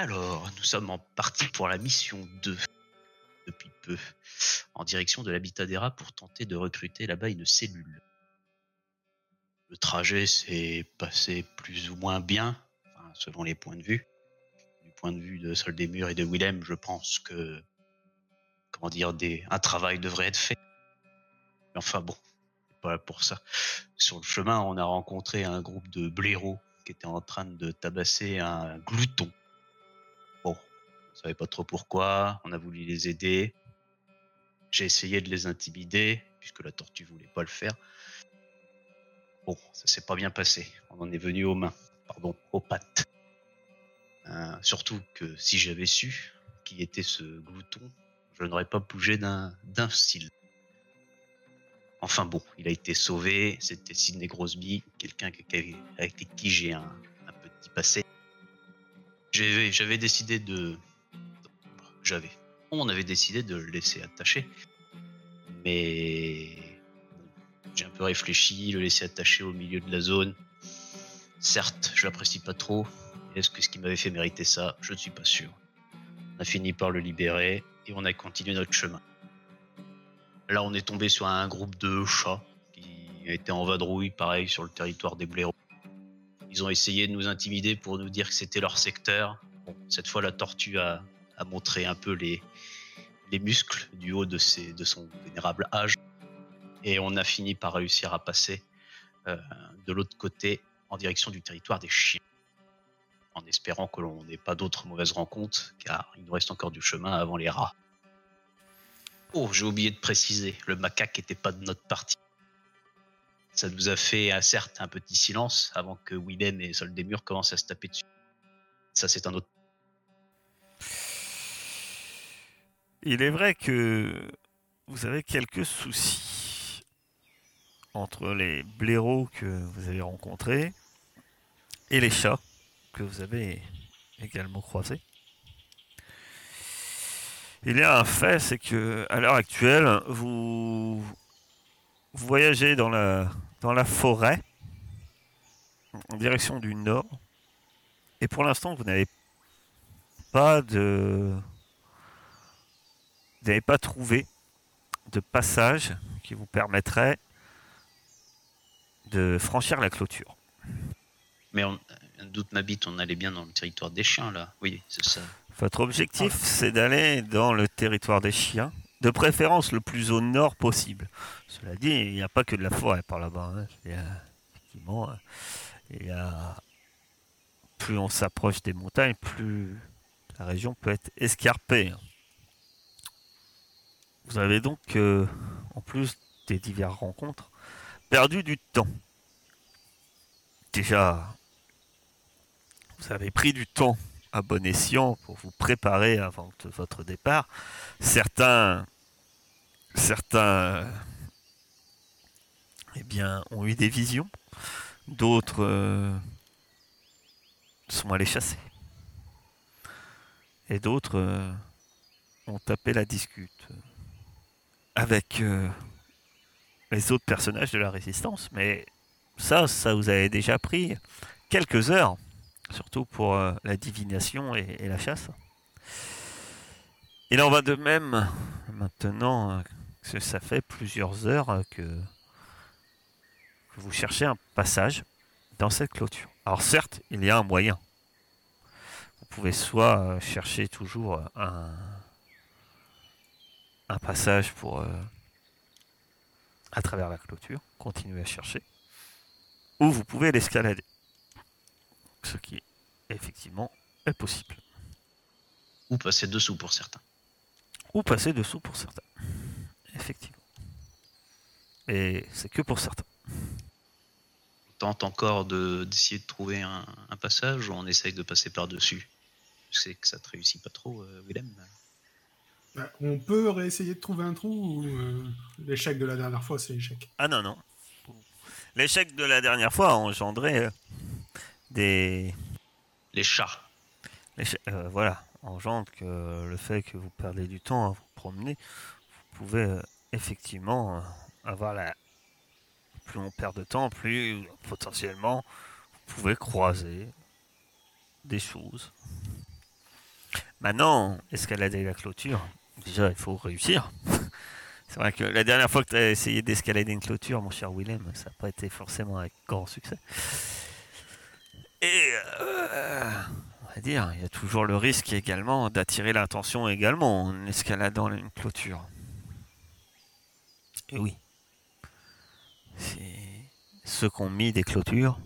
Alors, nous sommes en partie pour la mission 2 depuis peu, en direction de l'habitat des rats pour tenter de recruter là-bas une cellule. Le trajet s'est passé plus ou moins bien, selon les points de vue. Du point de vue de Sol des Murs et de Willem, je pense que, comment dire, un travail devrait être fait. Mais enfin bon, pas pour ça. Sur le chemin, on a rencontré un groupe de blaireaux qui étaient en train de tabasser un glouton. Savait pas trop pourquoi, on a voulu les aider. J'ai essayé de les intimider, puisque la tortue voulait pas le faire. Bon, ça s'est pas bien passé. On en est venu aux mains, pardon, aux pattes. Euh, surtout que si j'avais su qui était ce glouton, je n'aurais pas bougé d'un cil. Enfin bon, il a été sauvé. C'était Sidney Grosby, quelqu'un avec qui j'ai un, un petit passé. J'avais décidé de. J'avais. On avait décidé de le laisser attaché. Mais. J'ai un peu réfléchi, le laisser attaché au milieu de la zone. Certes, je l'apprécie pas trop. Est-ce que ce qui m'avait fait mériter ça? Je ne suis pas sûr. On a fini par le libérer et on a continué notre chemin. Là, on est tombé sur un groupe de chats qui étaient en vadrouille, pareil, sur le territoire des blaireaux. Ils ont essayé de nous intimider pour nous dire que c'était leur secteur. Bon, cette fois, la tortue a, a montré un peu les, les muscles du haut de, son vénérable âge. Et on a fini par réussir à passer euh, de l'autre côté en direction du territoire des chiens. En espérant que l'on n'ait pas d'autres mauvaises rencontres, car il nous reste encore du chemin avant les rats. Oh, j'ai oublié de préciser, le macaque n'était pas de notre partie. Ça nous a fait, euh, certes, un petit silence avant que Willem et Sol des Murs commencent à se taper dessus. Ça, c'est un autre. Il est vrai que vous avez quelques soucis entre les blaireaux que vous avez rencontrés et les chats que vous avez également croisés. Il y a un fait, c'est que à l'heure actuelle, vous, voyagez dans la, dans la forêt en direction du nord, et pour l'instant, vous n'avez pas de vous n'avez pas trouvé de passage qui vous permettrait de franchir la clôture. Mais on, un doute m'habite, on allait bien dans le territoire des chiens, là. Oui, c'est ça. Votre objectif, c'est d'aller dans le territoire des chiens, de préférence le plus au nord possible. Cela dit, il n'y a pas que de la forêt par là-bas. hein. Il y a, effectivement, il y a- plus on s'approche des montagnes, plus la région peut être escarpée. Vous avez donc, euh, en plus des diverses rencontres, perdu du temps. Déjà, vous avez pris du temps à bon escient pour vous préparer avant votre départ. Certains, certains, eh bien, ont eu des visions. D'autres euh, sont allés chasser. Et d'autres euh, ont tapé la discute avec euh, les autres personnages de la résistance. Mais ça, ça vous avait déjà pris quelques heures surtout pour euh, la divination et, la chasse. Il en va de même maintenant euh, que ça fait plusieurs heures que, que vous cherchez un passage dans cette clôture. Alors certes, il y a un moyen. Vous pouvez soit chercher toujours un, un passage pour euh, à travers la clôture, continuer à chercher, ou vous pouvez l'escalader ce qui effectivement est possible. Ou passer dessous pour certains. Ou passer dessous pour certains. Effectivement. Et c'est que pour certains. On tente encore de- d'essayer de, trouver un, un passage ou on essaye de passer par-dessus? Je sais que ça te réussit pas trop, euh, Willem. Bah, on peut réessayer de trouver un trou ou euh, l'échec de la dernière fois, c'est l'échec Ah non, non. L'échec de la dernière fois a engendré euh, des. Les chats. l'échec- euh, voilà. Engendre que le fait que vous perdez du temps à vous promener, vous pouvez euh, effectivement euh, avoir la. Plus on perd de temps, plus potentiellement vous pouvez croiser des choses. Maintenant, escalader la clôture, déjà, il faut réussir. C'est vrai que la dernière fois que tu as essayé d'escalader une clôture, mon cher Willem, ça n'a pas été forcément avec grand succès. Et euh, on va dire, il y a toujours le risque également d'attirer l'attention également en escaladant une clôture. Et oui, ceux qui ont mis des clôtures,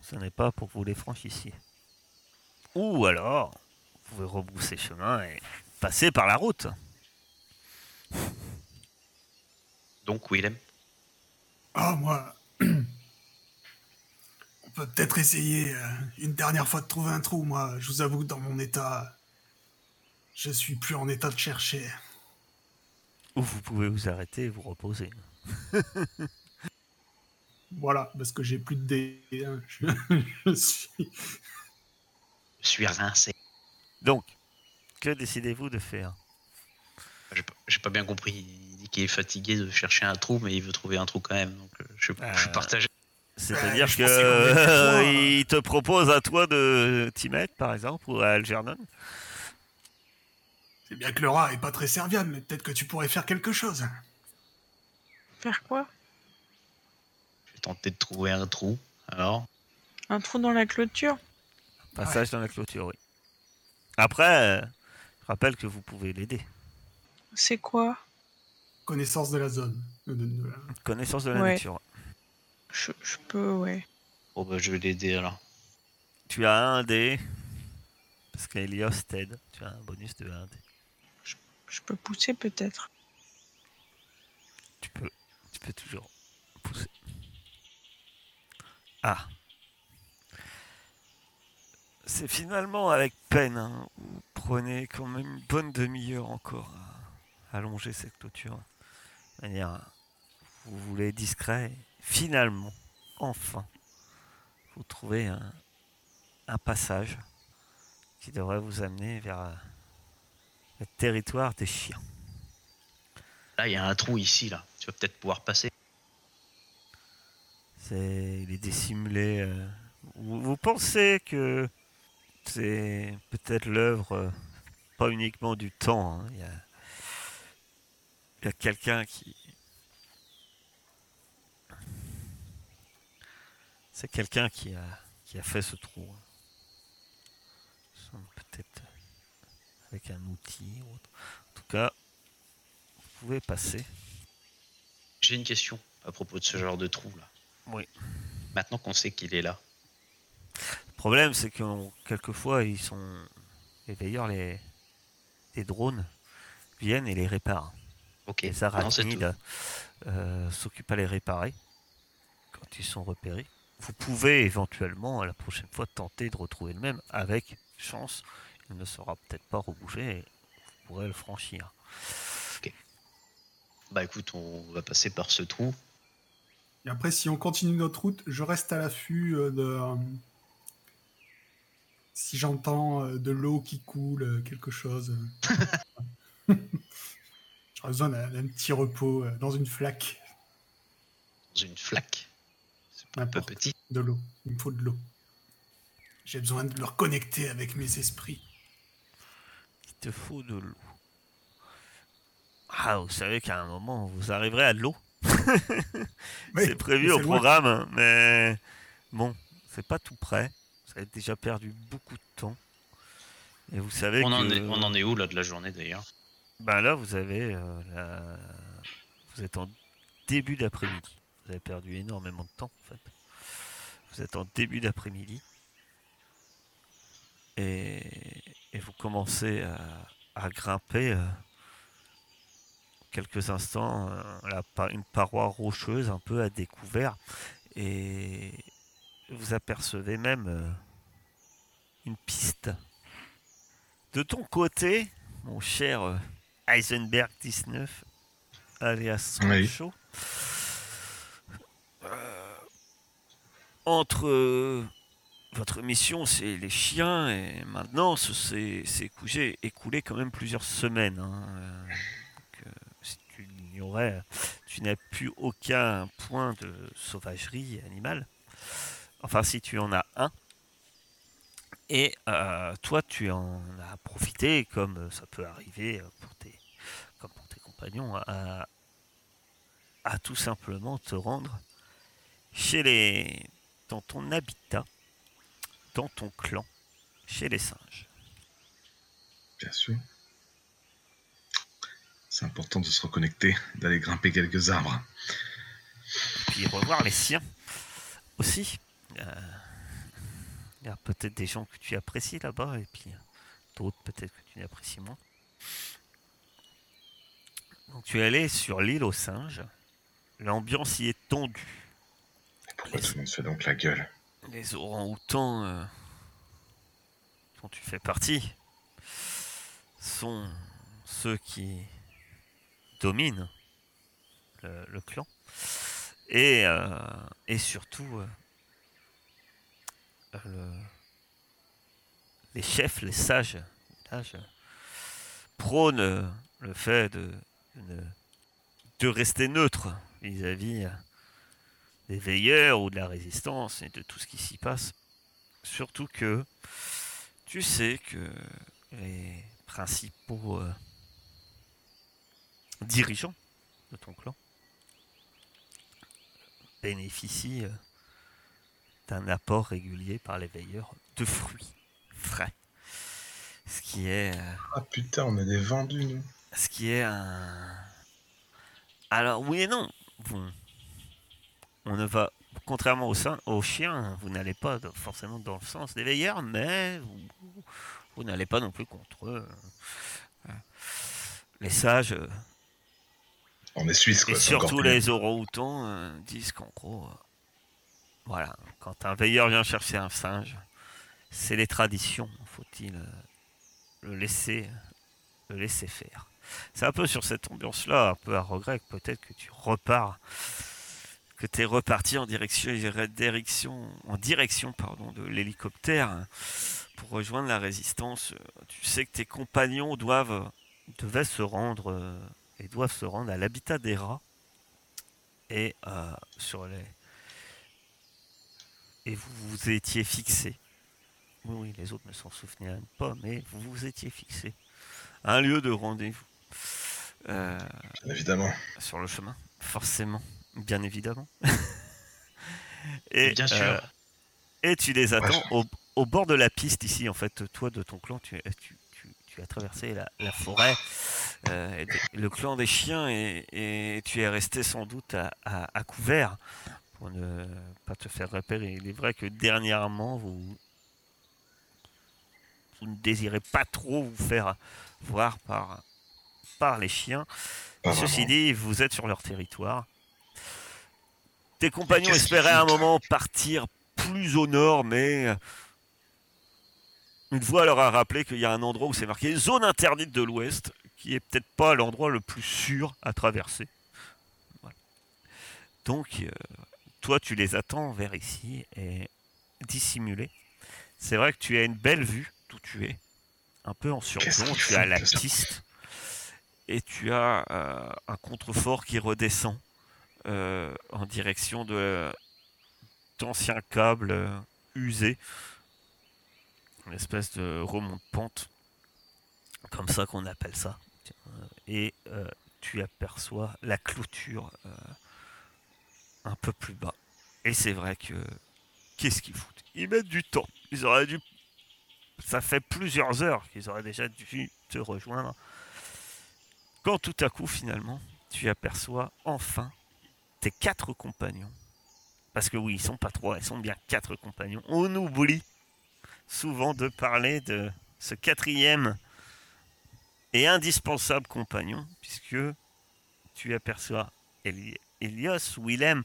ce n'est pas pour que vous les franchissiez. Ou alors, pouvez rebrousser chemin et passer par la route. Donc, Willem, Ah, moi. On peut peut-être essayer euh, une dernière fois de trouver un trou. Moi, je vous avoue que dans mon état, je suis plus en état de chercher. Ou vous pouvez vous arrêter et vous reposer. Voilà, parce que j'ai plus de dés. hein. Je, je suis. je suis rincé. Donc, que décidez-vous de faire? J'ai pas- bien compris. Il dit qu'il est fatigué de chercher un trou, mais il veut trouver un trou quand même. Donc, euh, je, Euh, partagé. C'est-à-dire je que pensais qu'on était euh, trois. il te propose à toi de t'y mettre, par exemple, ou à Algernon? C'est bien que le rat est pas très serviable, mais peut-être que tu pourrais faire quelque chose. Faire quoi? Je vais tenter de trouver un trou. Alors, Un trou dans la clôture? Passage dans la clôture, oui. Après, euh, je rappelle que vous pouvez l'aider. C'est quoi? Connaissance de la zone. De- de- de la- Connaissance de la Ouais. nature. je, je peux, ouais. bon, bah, je vais l'aider alors. Tu as un dé. Parce qu'Elios t'aide. Tu as un bonus de 1 dé. Je peux pousser peut-être? Tu peux, tu peux toujours pousser. Ah. C'est finalement avec peine. hein. Vous prenez quand même une bonne demi-heure encore à allonger cette clôture. De manière, vous voulez discret. et Finalement, enfin, vous trouvez un, un passage qui devrait vous amener vers euh, le territoire des chiens. Là, il y a un trou ici, là. Tu vas peut-être pouvoir passer. C'est, il est dissimulé. euh, Vous, vous pensez que c'est peut-être l'œuvre, euh, pas uniquement du temps. hein, Il y a, quelqu'un qui. C'est quelqu'un qui a, qui a fait ce trou. hein. Peut-être avec un outil ou autre. En tout cas, vous pouvez passer. J'ai une question à propos de ce genre de trou, là. Oui. Maintenant qu'on sait qu'il est là, problème, c'est que quelquefois, ils sont. Et d'ailleurs, les... les drones viennent et les réparent. ok. Les arachnides euh, s'occupent à les réparer quand ils sont repérés. Vous pouvez éventuellement, à la prochaine fois, tenter de retrouver le même. Avec chance, il ne sera peut-être pas rebougé et vous pourrez le franchir. Bah écoute, on va passer par ce trou. Et après, si on continue notre route, je reste à l'affût euh, de. Si j'entends euh, de l'eau qui coule, euh, quelque chose. euh. J'aurais besoin d'un petit repos dans une flaque. Dans une flaque. C'est un peu petit. De l'eau. Il me faut de l'eau. J'ai besoin de le reconnecter avec mes esprits. Il te faut de l'eau. Ah, vous savez qu'à un moment, vous arriverez à de l'eau. C'est prévu mais au programme, hein, mais bon, c'est pas tout prêt. Vous avez déjà perdu beaucoup de temps. Et vous savez On que en, est, on en est où là de la journée d'ailleurs? Ben là, vous avez euh, la- vous êtes en début d'après-midi. Vous avez perdu énormément de temps en fait. Vous êtes en début d'après-midi et, et vous commencez à, à grimper euh, quelques instants euh, la une paroi rocheuse un peu à découvert et vous apercevez même euh, une piste. De ton côté, mon cher euh, Heisenberg 19, alias. Sancho, euh, entre votre mission, c'est les chiens, et maintenant, ce s'est s'est écoulé, écoulé quand même plusieurs semaines. hein, donc, euh, si tu l'ignorais, tu n'as plus aucun point de sauvagerie animale. Enfin, si tu en as un. Et euh, toi, tu en as profité, comme ça peut arriver euh, pour tes, comme pour tes compagnons, à, à tout simplement te rendre chez les, dans ton habitat, dans ton clan, chez les singes. Bien sûr. C'est important de se reconnecter, d'aller grimper quelques arbres. puis revoir les siens aussi. Euh, Il y a peut-être des gens que tu apprécies là-bas et puis d'autres peut-être que tu n'apprécies moins. Donc tu es allé sur l'île aux singes. L'ambiance y est tendue. Pourquoi Les- tout le monde se fait donc la gueule Les orang-outans euh, dont tu fais partie sont ceux qui dominent le, le clan. Et, euh, et surtout, euh, le- les chefs, les sages, prônent le fait de, de, rester neutre vis-à-vis des veilleurs ou de la résistance et de tout ce qui s'y passe. Surtout que tu sais que les principaux euh, dirigeants de ton clan bénéficient euh, d'un apport régulier par les veilleurs de fruits frais. Ce qui est euh, Ah putain, on est des vendus, nous. ce qui est un. Alors, oui et non. Bon. On ne va. Contrairement aux, aux chiens, vous n'allez pas forcément dans le sens des veilleurs, mais vous, vous n'allez pas non plus contre eux. Voilà. Les sages, euh, On est suisse, quoi. et encore surtout les orang-outans, euh, disent qu'en gros, euh, voilà, quand un veilleur vient chercher un singe, c'est les traditions, faut-il euh, le laisser, faire. C'est un peu sur cette ambiance-là, un peu à regret, peut-être que tu repars, que tu es reparti en direction, direction, en direction pardon, de l'hélicoptère hein, pour rejoindre la résistance. Tu sais que tes compagnons doivent, devaient se rendre euh, et doivent se rendre à l'habitat des rats et euh, sur les et vous vous étiez fixé. Oui, oui, les autres ne s'en souvenaient même pas, mais vous vous étiez fixé. Un lieu de rendez-vous. Euh, évidemment. sur le chemin, forcément, bien évidemment. et, Bien sûr. euh, et tu les attends Ouais, au, au bord de la piste ici, en fait, toi de ton clan, tu, tu, tu, tu as traversé la, la forêt, euh, et le clan des chiens, et, et tu es resté sans doute à, à- à couvert pour ne pas te faire repérer. Il est vrai que dernièrement, vous, vous ne désirez pas trop vous faire voir par, par les chiens. Pas Ceci vraiment. dit, vous êtes sur leur territoire. Tes compagnons espéraient à un moment partir plus au nord, mais une voix leur a rappelé qu'il y a un endroit où c'est marqué zone interdite de l'Ouest, qui est peut-être pas l'endroit le plus sûr à traverser. Voilà. Donc, euh, toi, tu les attends vers ici et dissimulé. C'est vrai que tu as une belle vue d'où tu es, un peu en surplomb. Tu as la piste et tu as euh, un contrefort qui redescend euh, en direction de d'anciens câbles euh, usés, une espèce de remont de pente, comme ça qu'on appelle ça. Et euh, tu aperçois la clôture un peu plus bas. Et c'est vrai que qu'est-ce qu'ils foutent? Ils mettent du temps. Ils auraient dû. Ça fait plusieurs heures qu'ils auraient déjà dû te rejoindre. Quand tout à coup, finalement, tu aperçois enfin tes quatre compagnons. Parce que oui, ils sont pas trois, ils sont bien quatre compagnons. On oublie souvent de parler de ce quatrième et indispensable compagnon, puisque tu aperçois Eli- Elios, Willem,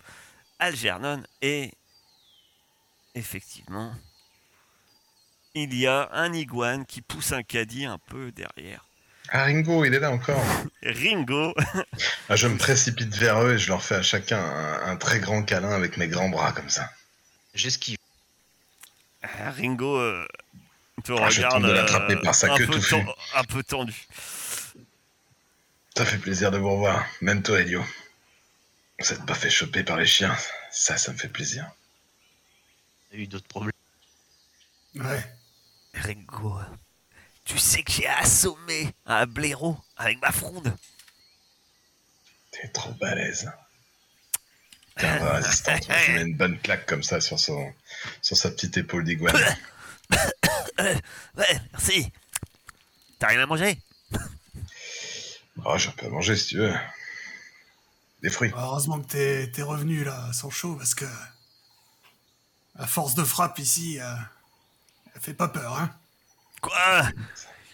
Algernon et effectivement, il y a un iguane qui pousse un caddie un peu derrière. Ah, Ringo, il est là encore. Ringo, Ah, je me précipite vers eux et je leur fais à chacun un, un très grand câlin avec mes grands bras comme ça. J'esquive. Ah, Ringo euh, te Ah, regarde euh, par sa un, queue peu un peu tendu. Ça fait plaisir de vous revoir. Même toi, Elio. Vous n'êtes pas fait choper par les chiens. Ça, ça me fait plaisir. Il y a eu d'autres problèmes. Ouais. Ringo, tu sais que j'ai assommé un blaireau avec ma fronde. T'es trop balèze. Garde résistante. Je mets une bonne claque comme ça sur, son, sur sa petite épaule d'iguane. Ouais, merci. T'as rien à manger? Oh, j'en peux manger si tu veux. Des fruits. Heureusement que t'es, t'es revenu là, sans chaud, parce que. À force de frappe ici, euh, elle fait pas peur, hein. Quoi?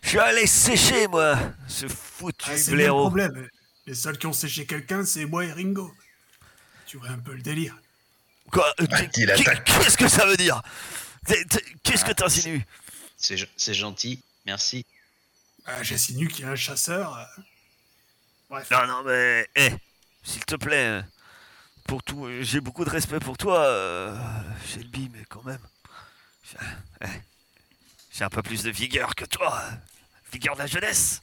Je suis allé sécher, moi, ce foutu Ah, c'est le blaireau. problème. Les seuls qui ont séché quelqu'un, c'est moi et Ringo. Tu vois un peu le délire. Quoi? Euh, attaque. Qu'est-ce que ça veut dire? T'es- Qu'est-ce que t'insinues C'est c'est gentil, merci. Ah, J'insinue qu'il y a un chasseur. euh. Bref. Non, non, mais, eh, s'il te plaît, euh, pour tout, euh, j'ai beaucoup de respect pour toi, euh, Shelby, mais quand même, j'ai eh, j'ai un peu plus de vigueur que toi, vigueur de la jeunesse.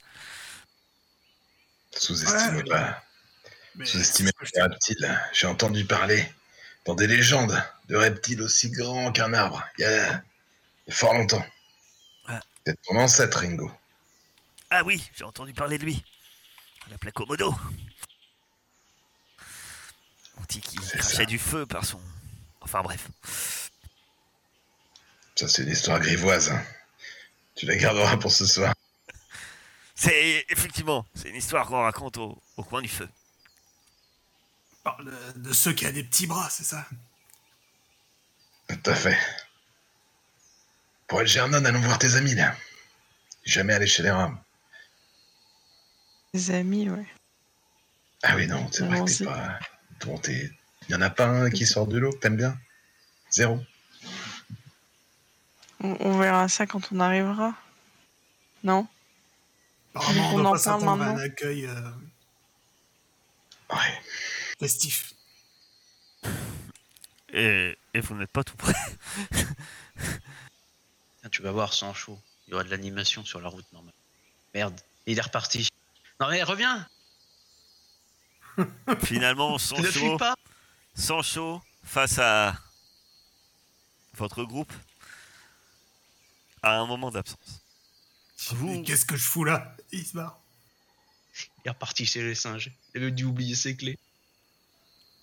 Sous-estimez Ouais. pas. C'est que les reptiles. J'ai entendu parler dans des légendes de reptiles aussi grands qu'un arbre. Il y a, il y a fort longtemps. Ouais. Peut-être ton ancêtre, Ringo. Ah oui, j'ai entendu parler de lui. On l'appelait Komodo. C'est crachait ça. du feu par son... Enfin bref. Ça, c'est une histoire grivoise. hein. Tu la garderas pour ce soir. C'est effectivement, c'est une histoire qu'on raconte au, au coin du feu. parle de, de ceux qui a des petits bras, c'est ça? Tout à fait. Pour Algernon, allons voir tes amis, là. Jamais aller chez les rames. Des amis, ouais. Ah oui, non, c'est vrai que t'es pas... Bon, t'es... Y en a pas un qui sort de l'eau que t'aimes bien? Zéro. On, on verra ça quand on arrivera. Non? Apparemment, on On doit en pas s'attendre à un accueil euh, Ouais. festif. Et, et vous n'êtes pas tout près. Tiens, tu vas voir, sans chaud. Il y aura de l'animation sur la route normale. Merde, il est reparti. Non mais reviens Finalement, sans chaud, face à votre groupe, à un moment d'absence. Vous- Mais Qu'est-ce que je fous là? Il se barre. Il est reparti chez les singes. Il avait dû oublier ses clés.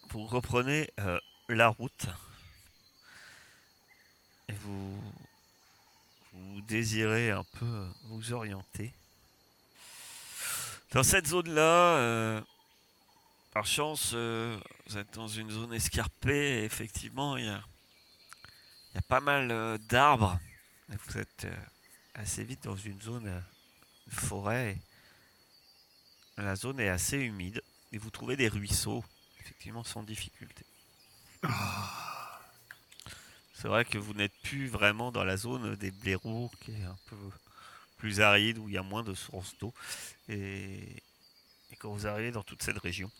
Vous reprenez euh, la route et vous, vous désirez un peu vous orienter. Dans cette zone-là, euh, par chance, euh, vous êtes dans une zone escarpée et effectivement, il y a, il y a pas mal euh, d'arbres. Vous êtes euh, assez vite dans une zone forêt. La zone est assez humide et vous trouvez des ruisseaux effectivement sans difficulté. C'est vrai que vous n'êtes plus vraiment dans la zone des blaireaux qui est un peu plus aride où il y a moins de sources d'eau. Et, et quand vous arrivez dans toute cette région,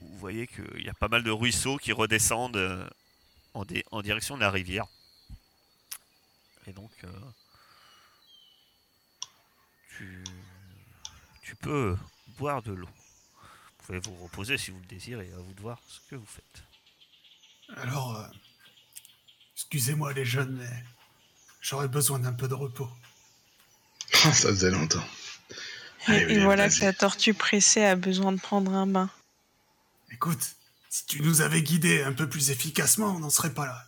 vous voyez qu'il y a pas mal de ruisseaux qui redescendent euh, en, dé- en direction de la rivière. Et donc, euh, tu, tu peux boire de l'eau. Vous pouvez vous reposer si vous le désirez, à vous de voir ce que vous faites. Alors, euh, excusez-moi les jeunes, mais j'aurais besoin d'un peu de repos. Ça faisait longtemps. Et, Allez, et William, voilà que la tortue pressée a besoin de prendre un bain. Écoute, si tu nous avais guidés un peu plus efficacement, on n'en serait pas là.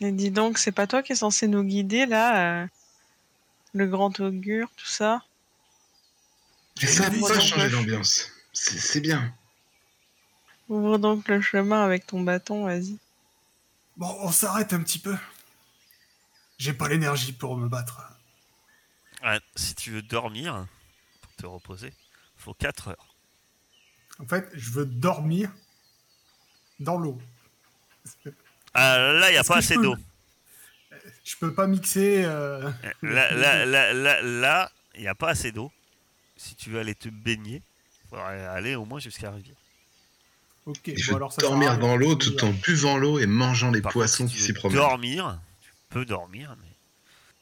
Et dis donc, c'est pas toi qui es censé nous guider là euh, Le grand augure, tout ça? Mais ça une changer d'ambiance. C'est c'est bien. Ouvre donc le chemin avec ton bâton, vas-y. Bon, on s'arrête un petit peu. J'ai pas l'énergie pour me battre. Ouais, si tu veux dormir, pour te reposer, faut 4 heures. En fait, je veux dormir dans l'eau. Ah, là, il n'y a pas je assez peux- d'eau. Je peux pas mixer. euh, Là, là, là, là, là, il n'y a pas assez d'eau. Si tu veux aller te baigner, il faudrait aller au moins jusqu'à la rivière. Ok, Il bon, alors ça dormir dans l'eau tout en buvant l'eau et mangeant les Par poissons contre, si qui tu s'y veux promènent. dormir, tu peux dormir, mais...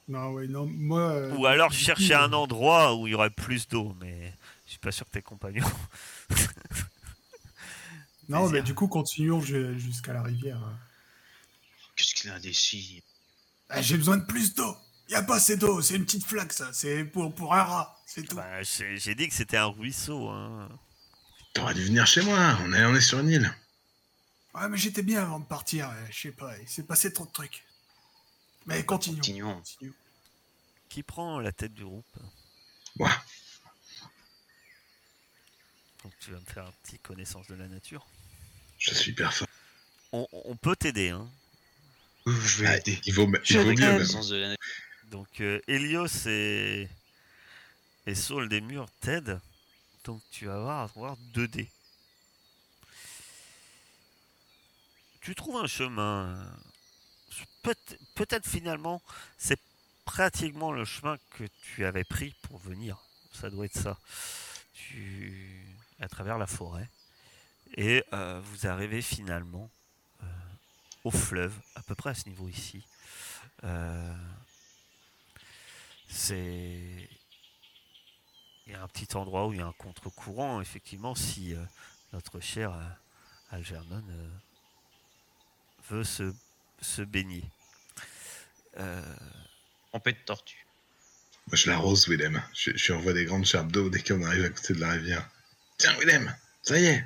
Non, ouais, non, moi. euh, Ou alors chercher un endroit où il y aurait plus d'eau, mais je suis pas sûr que tes compagnons. Non, mais du coup, continuons ju- jusqu'à la rivière. Qu'est-ce qu'il est indécis Ah, J'ai besoin de plus d'eau. Y a pas assez d'eau, c'est une petite flaque ça, c'est pour, pour un rat, c'est tout. Bah, j'ai dit que c'était un ruisseau. Hein. T'aurais dû venir chez moi, on est, on est sur une île. Ouais, mais j'étais bien avant de partir, je sais pas, il s'est passé trop de trucs. Mais continuons. Continuons. continuons. Qui prend la tête du groupe? Moi, Donc tu vas me faire un petit connaissance de la nature. je suis hyper fort. On, on peut t'aider. Hein. Je vais Ah, aider. il vaut, il Je vaut mieux même. Donc euh, Helios et, et Saul des Murs t'aident. Donc tu vas avoir, avoir 2 dés. Tu trouves un chemin. Peut- Peut-être finalement, c'est pratiquement le chemin que tu avais pris pour venir. Ça doit être ça. Tu à travers la forêt. Et euh, vous arrivez finalement euh, au fleuve, à peu près à ce niveau ici. Euh, c'est. Il y a un petit endroit où il y a un contre-courant, effectivement, si euh, notre cher euh, Algernon euh, veut se, se baigner. Euh, Trompée de tortue. Moi, je l'arrose, Willem. Je, je lui envoie des grandes charbes d'eau dès qu'on arrive à côté de la rivière. Tiens, Willem, ça y est.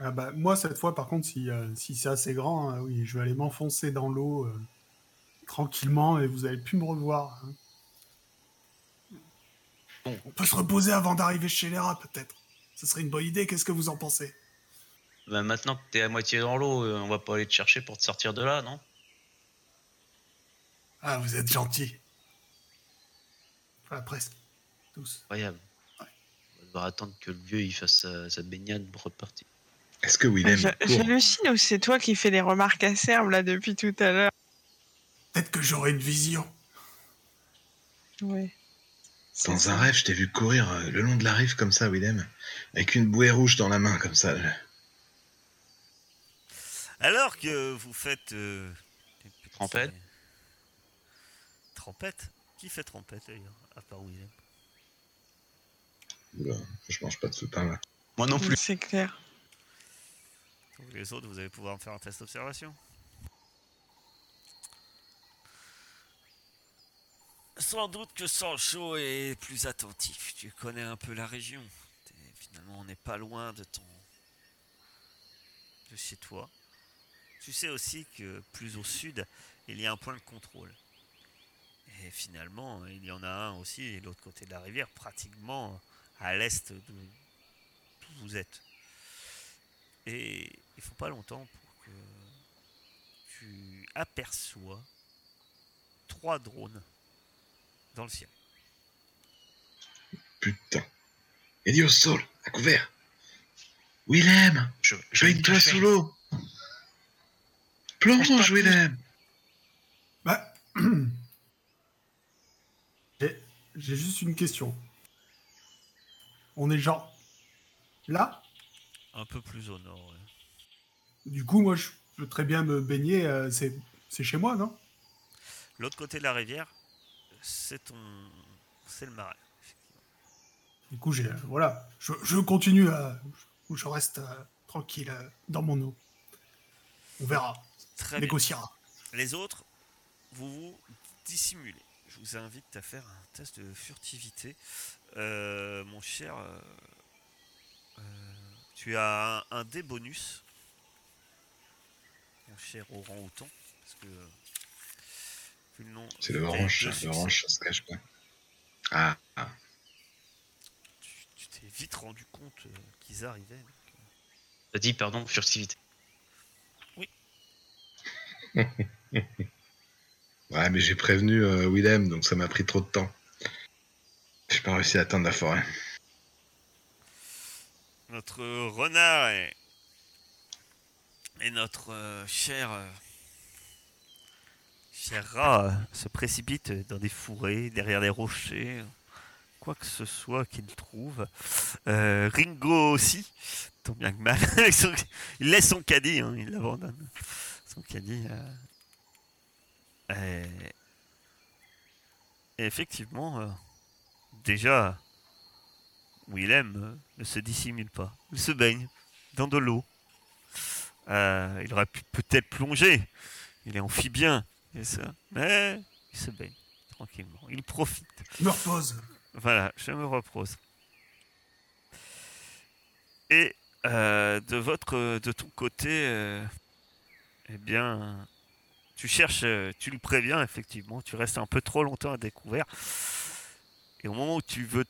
Ah bah, moi, cette fois, par contre, si, euh, si c'est assez grand, euh, oui, je vais aller m'enfoncer dans l'eau euh, tranquillement et vous allez plus me revoir. hein. Bon. On peut se reposer avant d'arriver chez les rats, peut-être. Ce serait une bonne idée, qu'est-ce que vous en pensez? Bah, maintenant que t'es à moitié dans l'eau, euh, on va pas aller te chercher pour te sortir de là, non? Ah, vous êtes gentil. Enfin, presque. Tous. Incroyable. Va attendre que le vieux il fasse sa, sa baignade pour repartir. Est-ce que Willem J'hallucine ou c'est toi qui fais des remarques acerbes là depuis tout à l'heure? Peut-être que j'aurai une vision. Oui. Dans un rêve, je t'ai vu courir euh, le long de la rive comme ça, Willem, avec une bouée rouge dans la main comme ça. Alors que vous faites. euh, Trompette Trompette? Qui fait trompette d'ailleurs À part William. Oula, je mange pas de ce pain là. Moi non plus. C'est clair. Donc les autres, vous allez pouvoir me faire un test d'observation. Sans doute que Sancho est plus attentif. Tu connais un peu la région. Finalement, on n'est pas loin de ton. de chez toi. Tu sais aussi que plus au sud, il y a un point de contrôle. Et finalement, il y en a un aussi, de l'autre côté de la rivière, pratiquement à l'est de d'où vous êtes. Et il faut pas longtemps pour que tu aperçois trois drones dans le ciel. Putain. Helios Saul, à couvert. Willem, Je, je vais baigne-toi sous l'eau. Plonge, Willem. Bah. J'ai j'ai juste une question. On est genre. Là Un peu plus au nord. ouais. Du coup, moi, je peux très bien me baigner. euh, c'est c'est chez moi, non? L'autre côté de la rivière, c'est ton, c'est le marais. effectivement. Du coup, j'ai. euh, voilà. Je, je continue à. Ou je reste euh, tranquille euh, dans mon eau. On verra. Très bien. Négociera. Les autres, vous vous dissimulez. Je vous invite à faire un test de furtivité. Euh, mon cher, euh, euh, tu as un, un dé bonus. Mon cher orang-outan. Parce que. euh, vu le nom- C'est le orange, le orange, ça se cache pas. Ah, ah. Tu tu t'es vite rendu compte euh, qu'ils arrivaient. donc, euh, T'as dit, pardon, furtivité. Ouais, mais j'ai prévenu euh, Willem, donc ça m'a pris trop de temps. J'ai pas réussi à atteindre la forêt. notre renard et, notre euh, cher, euh, cher rat se précipitent dans des fourrés, derrière des rochers, quoi que ce soit qu'ils trouvent. Euh, Ringo aussi, tant bien que mal. il laisse son caddie, hein, il l'abandonne. Son caddie. Et, et effectivement, euh, déjà, Willem euh, ne se dissimule pas. Il se baigne dans de l'eau. Euh, il aurait pu peut-être plonger. Il est amphibien, et ça. mais il se baigne. tranquillement. Il profite. Je me repose. Voilà, je me repose. Et de votre, de ton côté, eh bien, tu cherches, euh, tu le préviens effectivement. Tu restes un peu trop longtemps à découvert. Et au moment où tu veux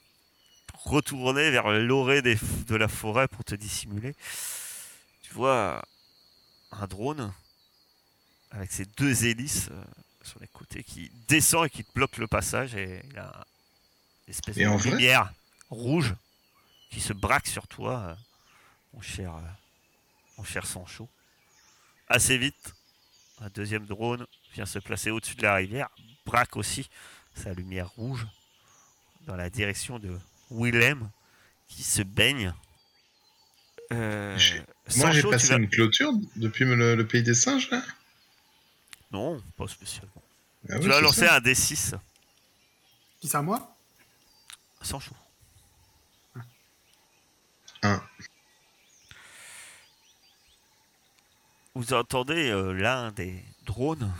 retourner vers l'orée de la forêt pour te dissimuler, tu vois un drone avec ses deux hélices euh, sur les côtés qui descend et qui te bloque le passage et il a une espèce Et de en lumière rouge qui se braque sur toi, euh, mon cher, mon cher Sancho. Assez vite, un deuxième drone vient se placer au-dessus de la rivière, braque aussi sa lumière rouge dans la direction de Willem qui se baigne. Euh, moi j'ai passé une clôture depuis le, pays des singes là Non, pas spécialement. Ah tu oui, un D6. Qui c'est à moi? Sancho. 1. Vous entendez euh, l'un des drones.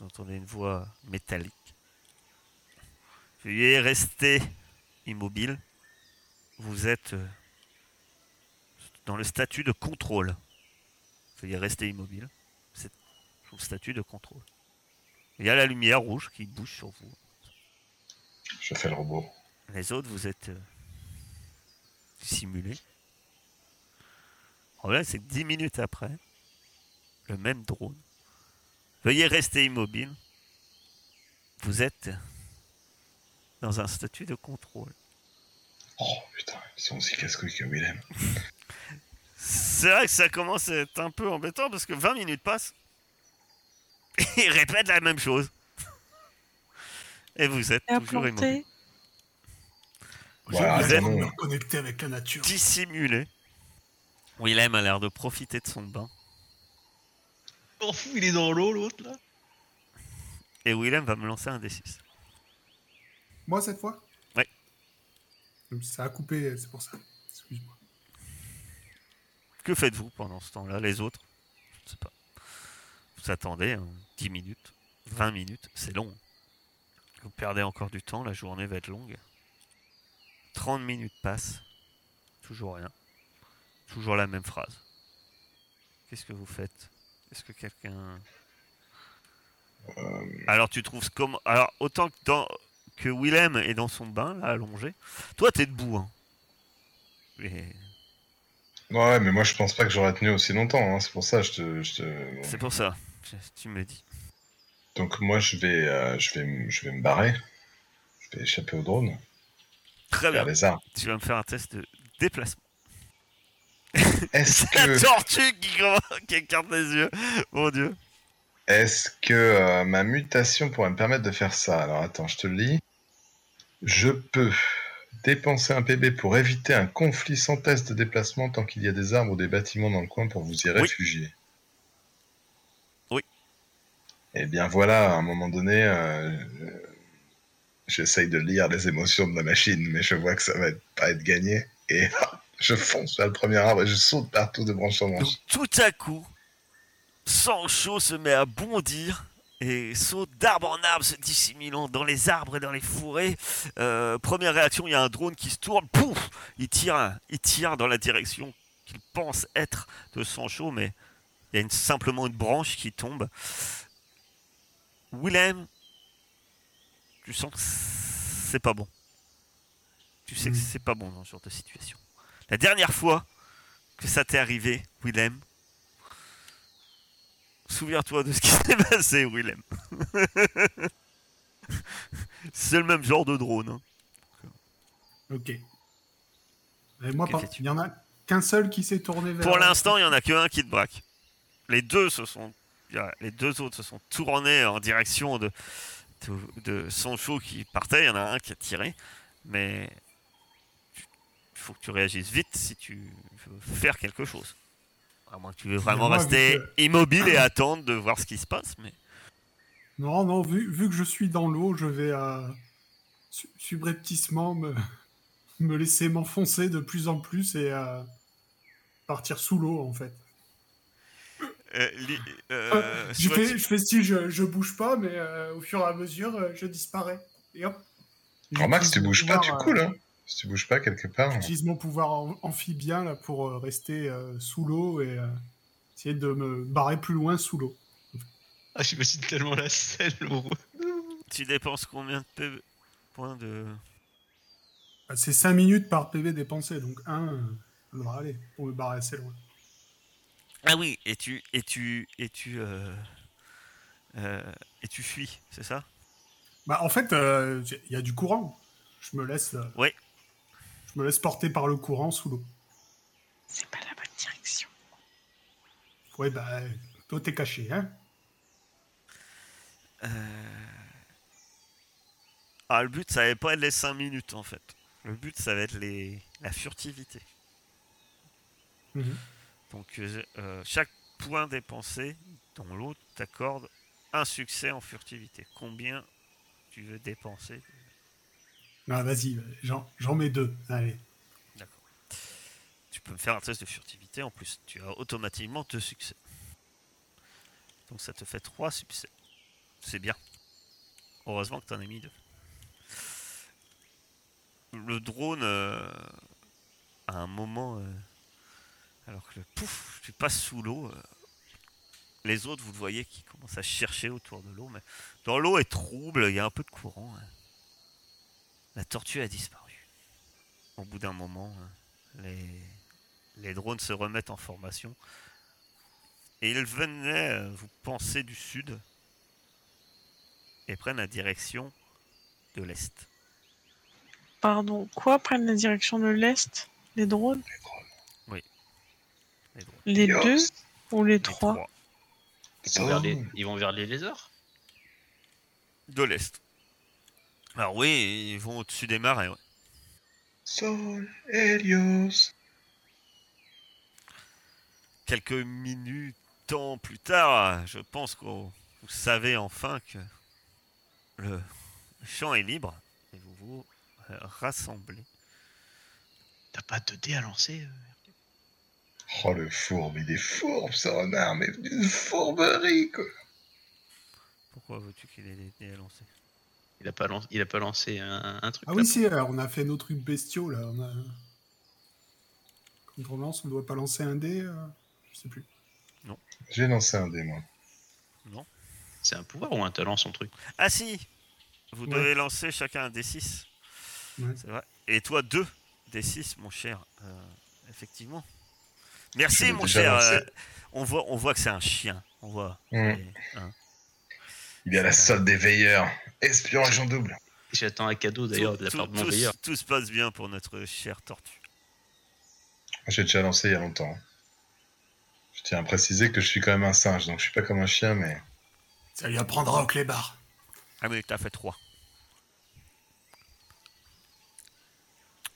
Vous entendez une voix métallique. Veuillez rester immobile. Vous êtes euh, dans le statut de contrôle. Veuillez rester immobile. C'est le statut de contrôle. Il y a la lumière rouge qui bouge sur vous. Je fais le robot. Les autres, vous êtes euh, dissimulés. Le problème, c'est que 10 minutes après, le même drone. Veuillez rester immobile. Vous êtes dans un statut de contrôle. Oh putain, ils sont aussi casse-couilles que Willem. C'est vrai que ça commence à être un peu embêtant parce que 20 minutes passent. Et il répète la même chose. Et vous êtes toujours immobile. Voilà, attends. me reconnecter avec la nature. Dissimulé. Willem a l'air de profiter de son bain. Il est dans l'eau, l'autre, là Et Willem va me lancer un D6. Moi, cette fois? Ouais. Ça a coupé, c'est pour ça. Excuse-moi. Que faites-vous pendant ce temps-là, les autres? Je ne sais pas. Vous attendez hein, 10 minutes, 20 minutes, c'est long. Vous perdez encore du temps, la journée va être longue. 30 minutes passent, toujours rien. Toujours la même phrase. Qu'est-ce que vous faites? Est-ce que quelqu'un... Alors tu trouves comme... Alors autant que, dans... que Willem est dans son bain, là, allongé, toi t'es debout. Hein. Et Ouais, mais moi je pense pas que j'aurais tenu aussi longtemps, hein, c'est pour ça je te. je te- c'est pour ça, je- tu me dis. Donc moi je vais, euh, je, vais, je vais me barrer. Je vais échapper au drone. Très bien. Les arbres. Tu vas me faire un test de déplacement. Est-ce C'est la que, tortue qui, écarte les yeux. Mon dieu. est-ce que euh, ma mutation pourrait me permettre de faire ça? Alors attends, je te le lis. Je peux dépenser un PB pour éviter un conflit sans test de déplacement tant qu'il y a des arbres ou des bâtiments dans le coin pour vous y réfugier. Oui. Eh bien voilà, à un moment donné, euh, j'essaye de lire les émotions de ma machine, mais je vois que ça va être- pas être gagné. Et je fonce vers le premier arbre et je saute partout de branche en Donc branche. tout à coup, Sancho se met à bondir et saute d'arbre en arbre, se dissimulant dans les arbres et dans les fourrés. Euh, première réaction, il y a un drone qui se tourne, pouf Il tire, il tire dans la direction qu'il pense être de Sancho, mais il y a une- simplement une branche qui tombe. Willem, tu sens que c'est pas bon. Tu sais que Mm. c'est pas bon dans ce genre de situation. La dernière fois que ça t'est arrivé, Willem, souviens-toi de ce qui s'est passé, Willem. c'est le même genre de drone. hein. Ok. Et moi, fais-tu il y en a qu'un seul qui s'est tourné vers. Pour l'instant, il n'y en a qu'un qui te braque. Les deux se sont, les deux autres se sont tournés en direction de, de, de Sancho qui partait. Il y en a un qui a tiré, mais faut que tu réagisses vite si tu veux faire quelque chose. À moins que tu veux vraiment moi, rester que- immobile et attendre de voir ce qui se passe. Mais Non, non, vu, vu que je suis dans l'eau, je vais euh, su- subrepticement me, me laisser m'enfoncer de plus en plus et euh, partir sous l'eau, en fait. euh, li- euh, je, fais, tu- je fais style, je, je bouge pas, mais euh, au fur et à mesure, je disparais. Et hop. Remarque, si tu bouges pas, tu coules. euh, Hein. Si tu bouges pas quelque part. J'utilise mon pouvoir am- amphibien là, pour euh, rester euh, sous l'eau et euh, essayer de me barrer plus loin sous l'eau. Ah, j'imagine tellement la Laurent. tu dépenses combien de PV points de. Bah, C'est 5 minutes par PV dépensé, donc 1, ça devrait aller pour me barrer assez loin. Ah oui, et tu. Et tu. Et tu. euh, euh, et tu fuis, c'est ça? Bah, en fait, euh, il y a du courant. Je me laisse. euh, Oui. Je me laisse porter par le courant sous l'eau. C'est pas la bonne direction. Ouais, bah, toi t'es caché, hein. Euh, Ah, le but, ça va pas être les 5 minutes en fait. Le but, ça va être les... la furtivité. Mhm. Donc, euh, euh, chaque point dépensé dans l'eau t'accorde un succès en furtivité. Combien tu veux dépenser Vas-y, j'en mets deux. Allez. D'accord. Tu peux me faire un test de furtivité en plus. Tu as automatiquement deux succès. Donc, ça te fait trois succès. C'est bien. Heureusement que tu en as mis deux. Le drone, euh, à un moment, euh, alors que le pouf, tu passes sous l'eau, euh, les autres, vous le voyez, qui commencent à chercher autour de l'eau. Mais dans l'eau est trouble, il y a un peu de courant. hein. La tortue a disparu. Au bout d'un moment, hein, les, les drones se remettent en formation. Et ils venaient, euh, vous pensez, du sud et prennent la direction de l'est. Pardon, quoi prennent la direction de l'Est? Les drones? Les drones. Les deux ou les Les trois Ils vont vers les, ils vont vers les lézards De l'est. Alors oui, ils vont au-dessus des marais. ouais. Sol, Helios. Quelques minutes temps plus tard, je pense que vous savez enfin que le champ est libre et vous vous rassemblez. T'as pas de dés à lancer euh Oh le fourbe, il est fourbe ce renard, mais une fourberie quoi. Pourquoi veux-tu qu'il ait des dés à lancer? Il a, pas lan- il a pas lancé un, un truc Ah oui, si, euh, on a fait nos trucs bestiaux là. On a... Quand on lance, on doit pas lancer un dé euh, Je sais plus. J'ai lancé un dé moi. C'est un pouvoir ou un talent son truc? Ah si Vous Ouais. devez lancer chacun un D6. Ouais. C'est vrai. Et toi deux D6, mon cher. Euh, effectivement. Merci, mon cher. euh, on, voit, on voit que c'est un chien. On voit. Mm. Et, hein. Il y a la solde des veilleurs. Espion agent double. J'attends un cadeau d'ailleurs de la Tout- part de mon tout- tout se passe bien pour notre chère tortue. J'ai déjà lancé il y a longtemps. Je tiens à préciser que je suis quand même un singe, donc je suis pas comme un chien, mais Ça lui apprendra au clébard. Ah mais t'as fait 3.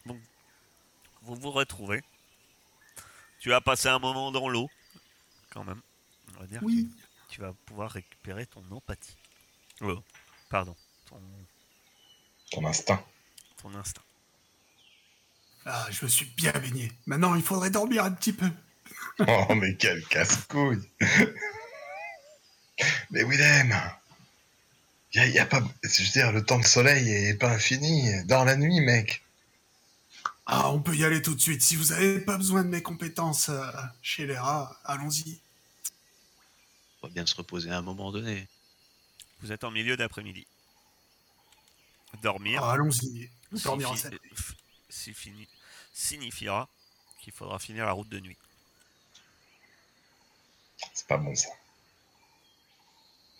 Donc, vous vous retrouvez. Tu as passé un moment dans l'eau, quand même. On va dire Oui. que tu vas pouvoir récupérer ton empathie. Oh, pardon, ton, ton instinct. ton instinct. Ah, je me suis bien baigné. Maintenant, il faudrait dormir un petit peu. Oh, mais quel casse-couille Mais Willem y a, y a pas... Je veux dire, le temps de soleil est pas infini. Dans la nuit, mec. Ah, on peut y aller tout de suite. Si vous avez pas besoin de mes compétences euh, chez les rats, allons-y. On va bien se reposer à un moment donné. Vous êtes en milieu d'après-midi. Dormir Ah, allons-y. Dormir en signifie- signifiera qu'il faudra finir la route de nuit. C'est pas bon, ça.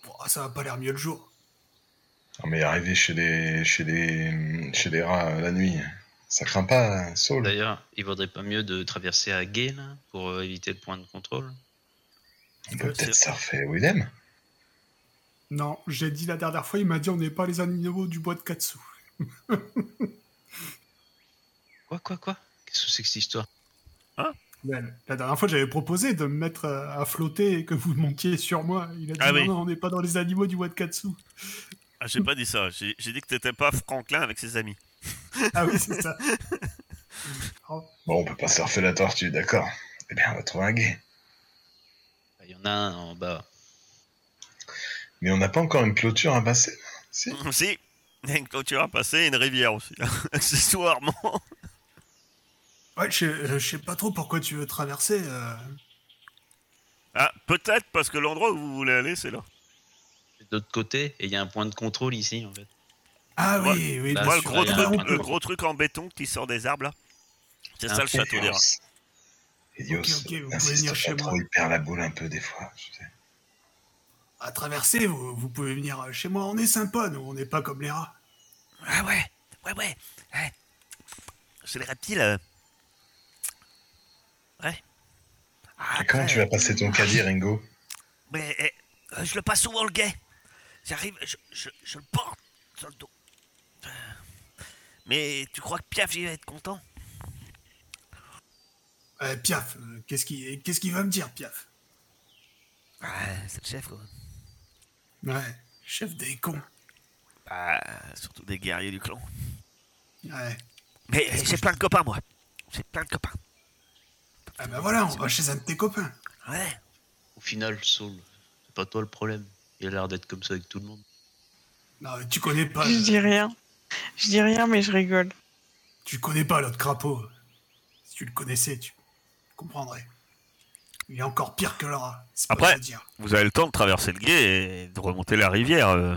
Oh, ça va pas l'air mieux le jour. Non, mais arriver chez les, chez chez les rats euh, la nuit, ça craint pas, Saul D'ailleurs, il vaudrait pas mieux de traverser à là, pour euh, éviter le point de contrôle. On peut peut-être surfer Willem Non, j'ai dit la dernière fois, il m'a dit on n'est pas les animaux du bois de Katsu. Quoi, quoi, quoi? Qu'est-ce que c'est que cette histoire? Mais La dernière fois, j'avais proposé de me mettre euh, à flotter et que vous montiez sur moi. Il a dit Ah non, oui. non, on n'est pas dans les animaux du bois de Katsu. Ah, j'ai pas dit ça. J'ai j'ai dit que t'étais pas Franklin avec ses amis. Ah oui, c'est ça. Oh, Bon, on peut pas surfer la tortue, d'accord. Eh bien, on va trouver un guet. Bah, Il y en a un en bas. Mais on n'a pas encore une clôture à passer Si Si, il y a une clôture à passer et une rivière aussi, accessoirement. Ouais, je, euh, je sais pas trop pourquoi tu veux traverser. euh. Ah, peut-être parce que l'endroit où vous voulez aller, c'est là. De l'autre côté, et il y a un point de contrôle ici, en fait. Ah Ouais. oui, oui, le gros, truc, le gros en béton qui sort des arbres là, c'est ça le château des rats. Idios, Ok, ok, vous pouvez insiste venir pas chez trop, moi. il perd la boule un peu des fois. je sais. À traverser, vous, vous pouvez venir euh, chez moi. On est sympa, nous. On n'est pas comme les rats. Ah ouais, ouais, ouais. ouais. C'est les reptiles. euh. Ouais. Ah, Et comment tu vas passer ton caddie, Ringo? Mais eh, euh, je le passe souvent le guet. J'arrive, je, je, je le porte sur le dos. Mais tu crois que Piaf il va être content? Euh, Piaf, euh, qu'est-ce qu'il qu'est-ce qu'il va me dire, Piaf? Ah, c'est le chef quoi. Ouais, chef des cons. Bah, surtout des guerriers du clan. Ouais. Mais j'ai plein de copains moi. J'ai plein de copains. Ah ben voilà, on va chez un de tes copains. Ouais. Au final, Saul, c'est pas toi le problème. Il a l'air d'être comme ça avec tout le monde. Non, mais tu connais pas. Je dis rien. Je dis rien, mais je rigole. Tu connais pas l'autre crapaud. Si tu le connaissais, tu comprendrais. Il est encore pire que le rat. C'est pas Après- dire. Vous avez le temps de traverser le guet et de remonter la rivière euh,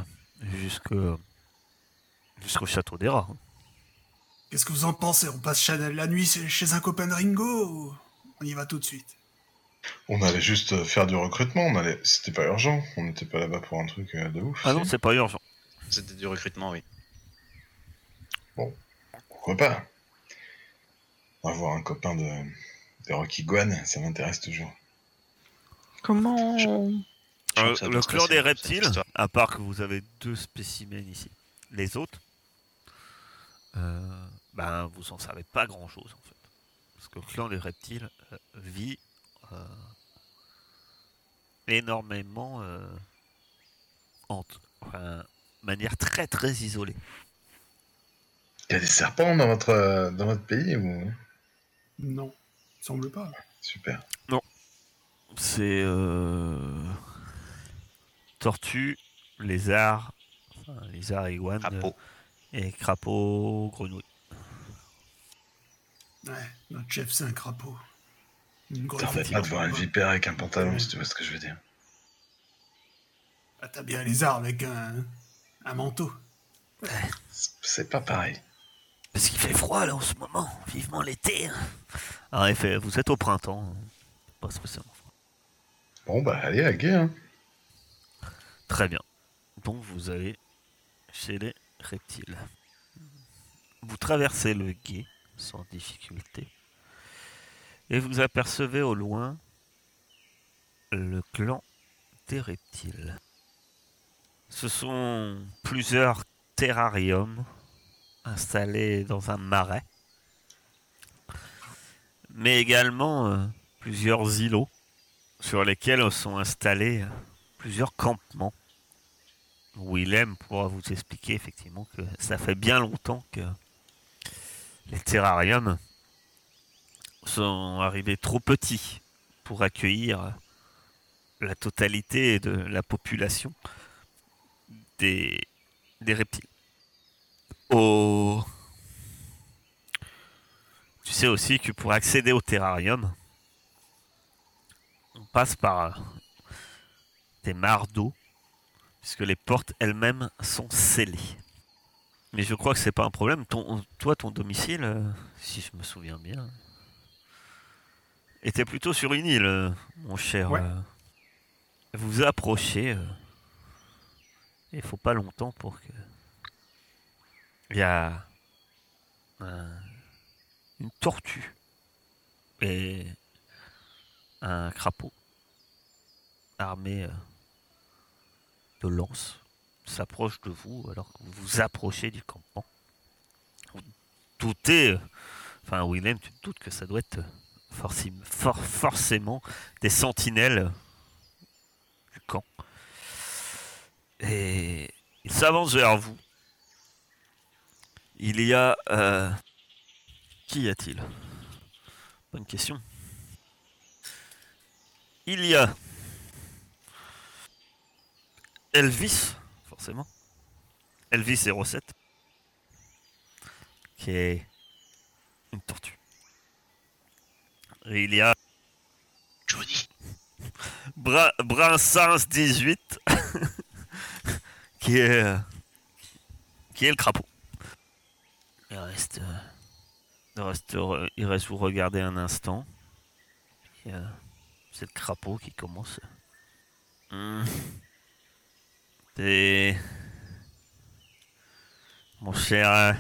jusqu'au château des rats. Qu'est-ce que vous en pensez? On passe chez- la nuit chez un copain de Ringo ou on y va tout de suite? On allait juste faire du recrutement, on allait... c'était pas urgent, on n'était pas là-bas pour un truc euh, de ouf. Ah non, c'est pas urgent. C'était du recrutement, oui. Pourquoi pas? Avoir un copain de, de Rocky Guan, ça m'intéresse toujours. Comment Euh, le clan des reptiles, à part que vous avez deux spécimens ici, les autres, euh, ben vous en savez pas grand chose en fait. Parce que le clan des reptiles euh, vit euh, énormément euh, en enfin, manière très très isolée. Il y a des serpents dans votre, dans votre pays ou... Non, semble pas. Super. C'est euh, tortues, lézards, enfin, lézards, iguanes Crapaud. et crapauds, grenouilles. Ouais, notre chef c'est un crapaud. Une grosse T'arrêtes pas de voir une crapaud. vipère avec un pantalon, si tu vois ce que je veux dire. Ah, T'as bien les arbres avec un, un manteau. C'est- C'est pas pareil. Parce qu'il fait froid là en ce moment, vivement l'été. hein. Ah, en effet, vous êtes au printemps. hein. Pas spécialement. Bon bah allez, à guet, hein. Très bien. Donc vous allez chez les reptiles. Vous traversez le gué sans difficulté. Et vous apercevez au loin le clan des reptiles. Ce sont plusieurs terrariums installés dans un marais, mais également euh, plusieurs îlots sur lesquels sont installés plusieurs campements. Willem pourra vous expliquer effectivement que ça fait bien longtemps que les terrariums sont arrivés trop petits pour accueillir la totalité de la population des, reptiles. Au... Tu sais aussi que pour accéder au terrarium, passe par des mares d'eau, puisque les portes elles-mêmes sont scellées. Mais je crois que c'est pas un problème. Ton, toi, ton domicile, euh, si je me souviens bien, était plutôt sur une île, euh, mon cher. Ouais. euh. Vous approchez. euh, Il faut pas longtemps pour que. Il y a un- une tortue et un crapaud armé euh, de lances s'approche de vous alors que vous vous approchez du campement. Vous doutez, euh, enfin Willem, tu te doutes que ça doit être forci- for- forcément des sentinelles du camp. Et il s'avance vers vous. Il y a... euh, Qui y a-t-il? Bonne question. Il y a Elvis, forcément. Elvis 07. Qui est une tortue. Et il y a Johnny. Bra Brinsens 18 qui est qui est le crapaud. Il reste il reste, il reste vous regarder un instant. Euh, C'est le crapaud qui commence. Hmm. C'est mon cher euh,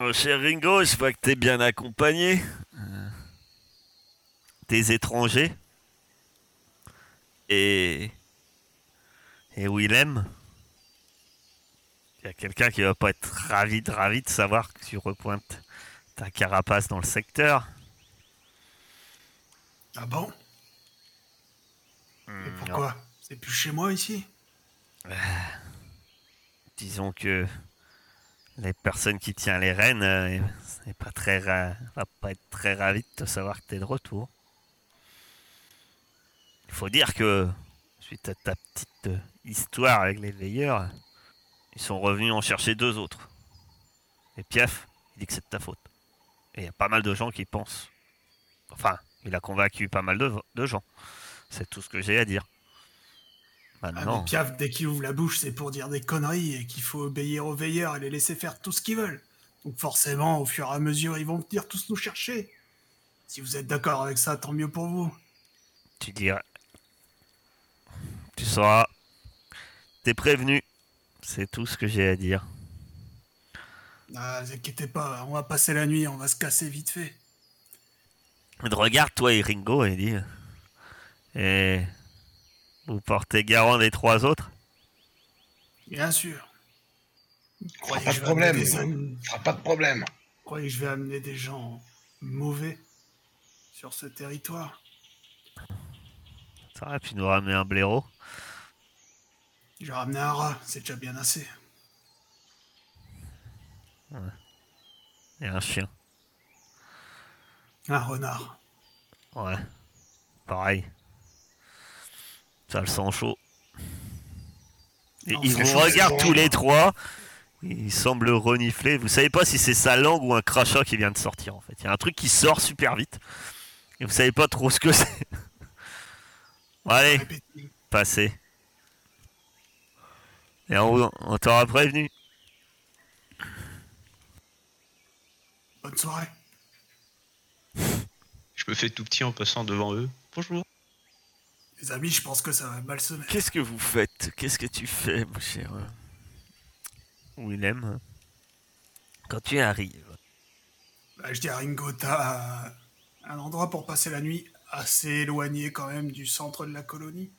mon cher Ringo, je vois que t'es bien accompagné. Euh, Des étrangers. Et. Et Willem. Il y a quelqu'un qui va pas être ravi de ravi de savoir que tu repointes ta carapace dans le secteur. Ah bon? Et Hmm, pourquoi? C'est plus chez moi ici disons que les personnes qui tiennent les rênes euh, n'est pas très va pas être très ravi de te savoir que t'es de retour. Il faut dire que suite à ta petite euh, histoire avec les veilleurs, ils sont revenus en chercher deux autres. Et Piaf, il dit que c'est de ta faute. Et il y a pas mal de gens qui pensent. Enfin, il a convaincu pas mal de gens. C'est tout ce que j'ai à dire. Ah, Maintenant. mais Piaf, dès qu'il ouvre la bouche, c'est pour dire des conneries et qu'il faut obéir aux veilleurs et les laisser faire tout ce qu'ils veulent. Donc forcément, au fur et à mesure, ils vont venir tous nous chercher. Si vous êtes d'accord avec ça, tant mieux pour vous. Tu diras. Tu sauras. T'es prévenu. C'est tout ce que j'ai à dire. Ah, vous inquiétez pas, on va passer la nuit, on va se casser vite fait. Regarde, toi et Ringo, et dit. Et. Vous portez garant des trois autres Bien sûr. Pas que de je vais amener problème. des am- Fera pas de problème. vous croyez que je vais amener des gens mauvais sur ce territoire Ça aurait pu nous ramener un blaireau. J'ai ramené un rat, c'est déjà bien assez. Et un chien. Un renard. Ouais. Pareil. Ça le sent chaud. Et Non, ils vous regardent tous les trois. Ils semblent renifler. Vous savez pas si c'est sa langue ou un crachat qui vient de sortir en fait. Il y a un truc qui sort super vite. Et vous savez pas trop ce que c'est. Bon, allez, passez. Et on, on t'aura prévenu. Bonne soirée. Je me fais tout petit en passant devant eux. Bonjour. Les amis, je pense que ça va mal se mettre. Qu'est-ce que vous faites? Qu'est-ce que tu fais, mon cher? Willem Quand tu arrives. Bah, je dis à Ringo, t'as un endroit pour passer la nuit assez éloigné quand même du centre de la colonie.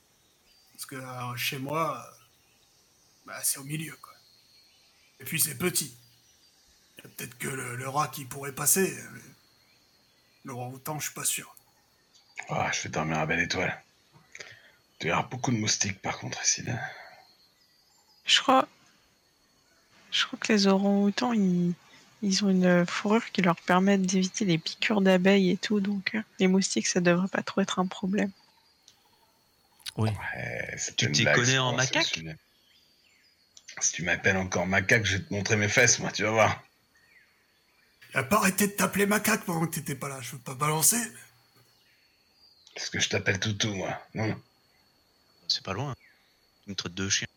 Parce que euh, chez moi, euh, bah, c'est au milieu, quoi. Et puis c'est petit. Il y a peut-être que le, le rat qui pourrait passer. mais Le orang-outan, je suis pas sûr. Ah, je vais dormir à belle étoile. Il y aura beaucoup de moustiques par contre ici. Là. Je crois. Je crois que les orang-outans, ils... ils ont une fourrure qui leur permet d'éviter les piqûres d'abeilles et tout, donc euh, les moustiques, ça devrait pas trop être un problème. Ouais, c'est Tu t'y connais en macaque Si tu m'appelles encore macaque, je vais te montrer mes fesses, moi, tu vas voir. Il a pas arrêté de t'appeler macaque pendant que t'étais pas là. Je veux pas balancer. Parce que je t'appelle toutou, moi. Non, C'est pas loin. Tu me traites de chien.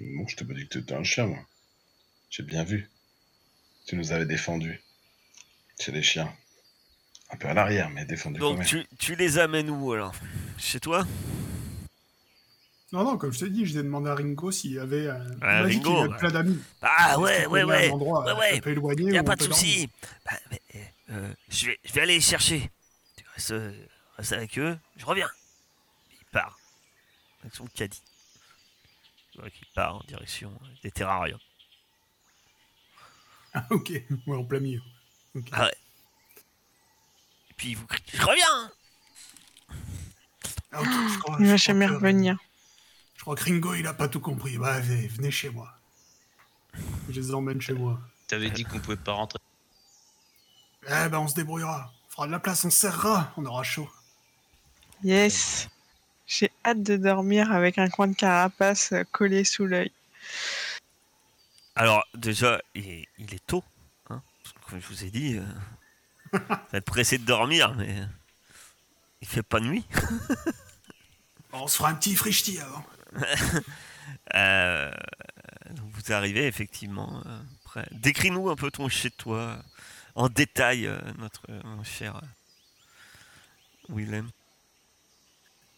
non, je t'ai pas dit que t'étais un chien, moi. J'ai bien vu. Tu nous avais défendus. Chez les chiens. Un peu à l'arrière, mais défendus quand Donc même. tu, tu les amènes où alors? Chez toi? Non, non, comme je t'ai dit, je t'ai demandé à Ringo s'il y avait. un il Ah, Ringo, avait ouais. plein d'amis. Ah ouais, ouais, ouais. Un endroit Ouais, euh, ouais. un peu éloigné. Y a pas de souci. Bah, euh, je, vais, je vais aller les chercher. Tu restes, euh, restes avec eux, je reviens. Avec son caddie. Qu'il part en direction euh, des terrariums. Ah, ok, ouais, en plein milieu. Ah ouais. Et puis il vous crie Je reviens Ah, ok, je crois- Il je va crois jamais que- revenir. Je crois que Ringo, il a pas tout compris. Bah, venez, venez chez moi. Je les emmène chez moi. T'avais dit qu'on pouvait pas rentrer. Eh ben, on se débrouillera. On fera de la place, on se serrera. On aura chaud. Yes. J'ai hâte de dormir avec un coin de carapace collé sous l'œil. Alors, déjà, il est, il est tôt. hein, comme je vous ai dit, euh, vous êtes pressé de dormir, mais euh, il fait pas nuit. On se fera un petit frichti avant. Euh, donc vous arrivez effectivement euh, près. Décris-nous un peu ton chez toi euh, en détail, euh, notre euh, mon cher Willem.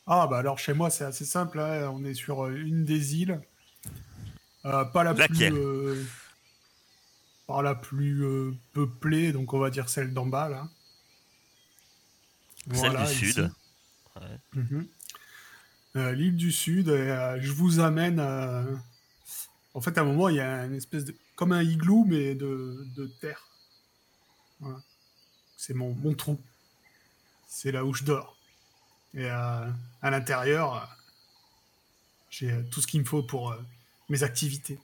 Ah bah alors chez moi c'est assez simple, hein, on est sur euh, une des îles. Euh, pas la Laquelle plus... euh, pas la plus euh, peuplée, donc on va dire celle d'en bas là. Celle Voilà, du ici. sud. Ouais. Mhm. Euh, L'île du Sud, et, euh, je vous amène. euh, En fait, à un moment, il y a une espèce de. comme un igloo, mais de, de terre. Voilà. C'est mon, mon trou. C'est là où je dors. Et euh, à l'intérieur, euh, j'ai euh, tout ce qu'il me faut pour mes activités.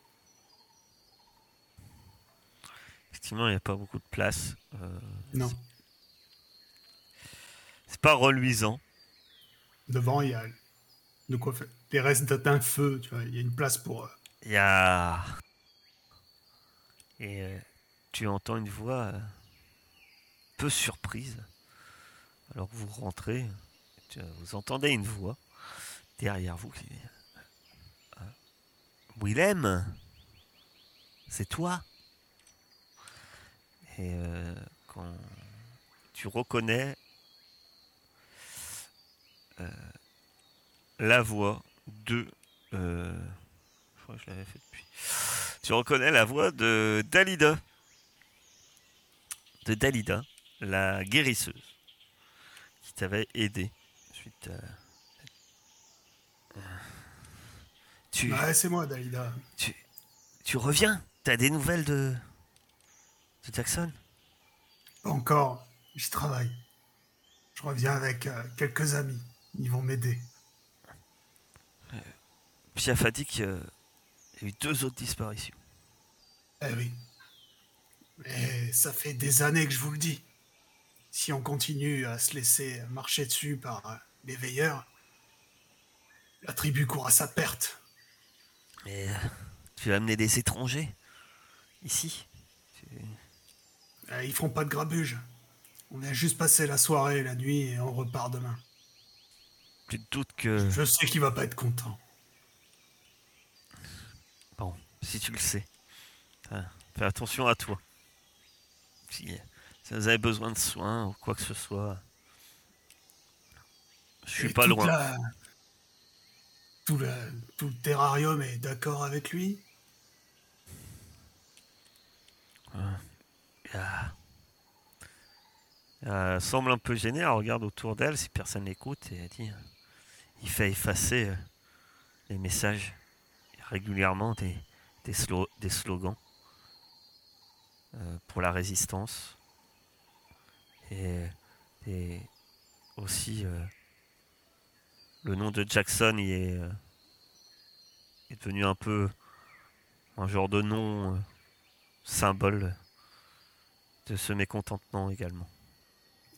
Effectivement, il n'y a pas beaucoup de place. euh, Non. c'est pas reluisant. Devant, il y a de quoi faire. Des restes d'un feu, tu vois. Il y a une place pour. euh, Il y a. Et euh, tu entends une voix peu surprise. Alors que vous rentrez, vous entendez une voix derrière vous qui dit euh, Willem C'est toi? Et euh, quand tu reconnais euh, la voix de. euh, je crois que je l'avais fait depuis. Tu reconnais la voix de Dalida. De Dalida, la guérisseuse, qui t'avait aidé suite à. Tu, Ouais, c'est moi, Dalida. tu, tu reviens T'as des nouvelles de. de Jackson? Pas encore. Je travaille. Je reviens avec euh, quelques amis. Ils vont m'aider. Piaf a dit qu'il y a eu deux autres disparitions. Eh oui. Mais ça fait des années que je vous le dis. Si on continue à se laisser marcher dessus par euh, les veilleurs, la tribu court à sa perte. Mais euh, tu as amené des étrangers ici? Euh, Ils feront pas de grabuge. On vient juste passer la soirée et la nuit et on repart demain. Tu te doutes que. Je sais qu'il va pas être content. Bon, si tu le sais. Fais attention à toi. Si, si vous avez besoin de soins ou quoi que ce soit. Je suis pas loin. la- Tout, le... tout le terrarium est d'accord avec lui Ah. Elle semble un peu gênée, elle regarde autour d'elle si personne l'écoute et elle dit euh, il fait effacer euh, les messages régulièrement des, des, slo- des slogans euh, pour la résistance et, et aussi euh, le nom de Jackson il est, euh, est devenu un peu un genre de nom euh, symbole de ce mécontentement également.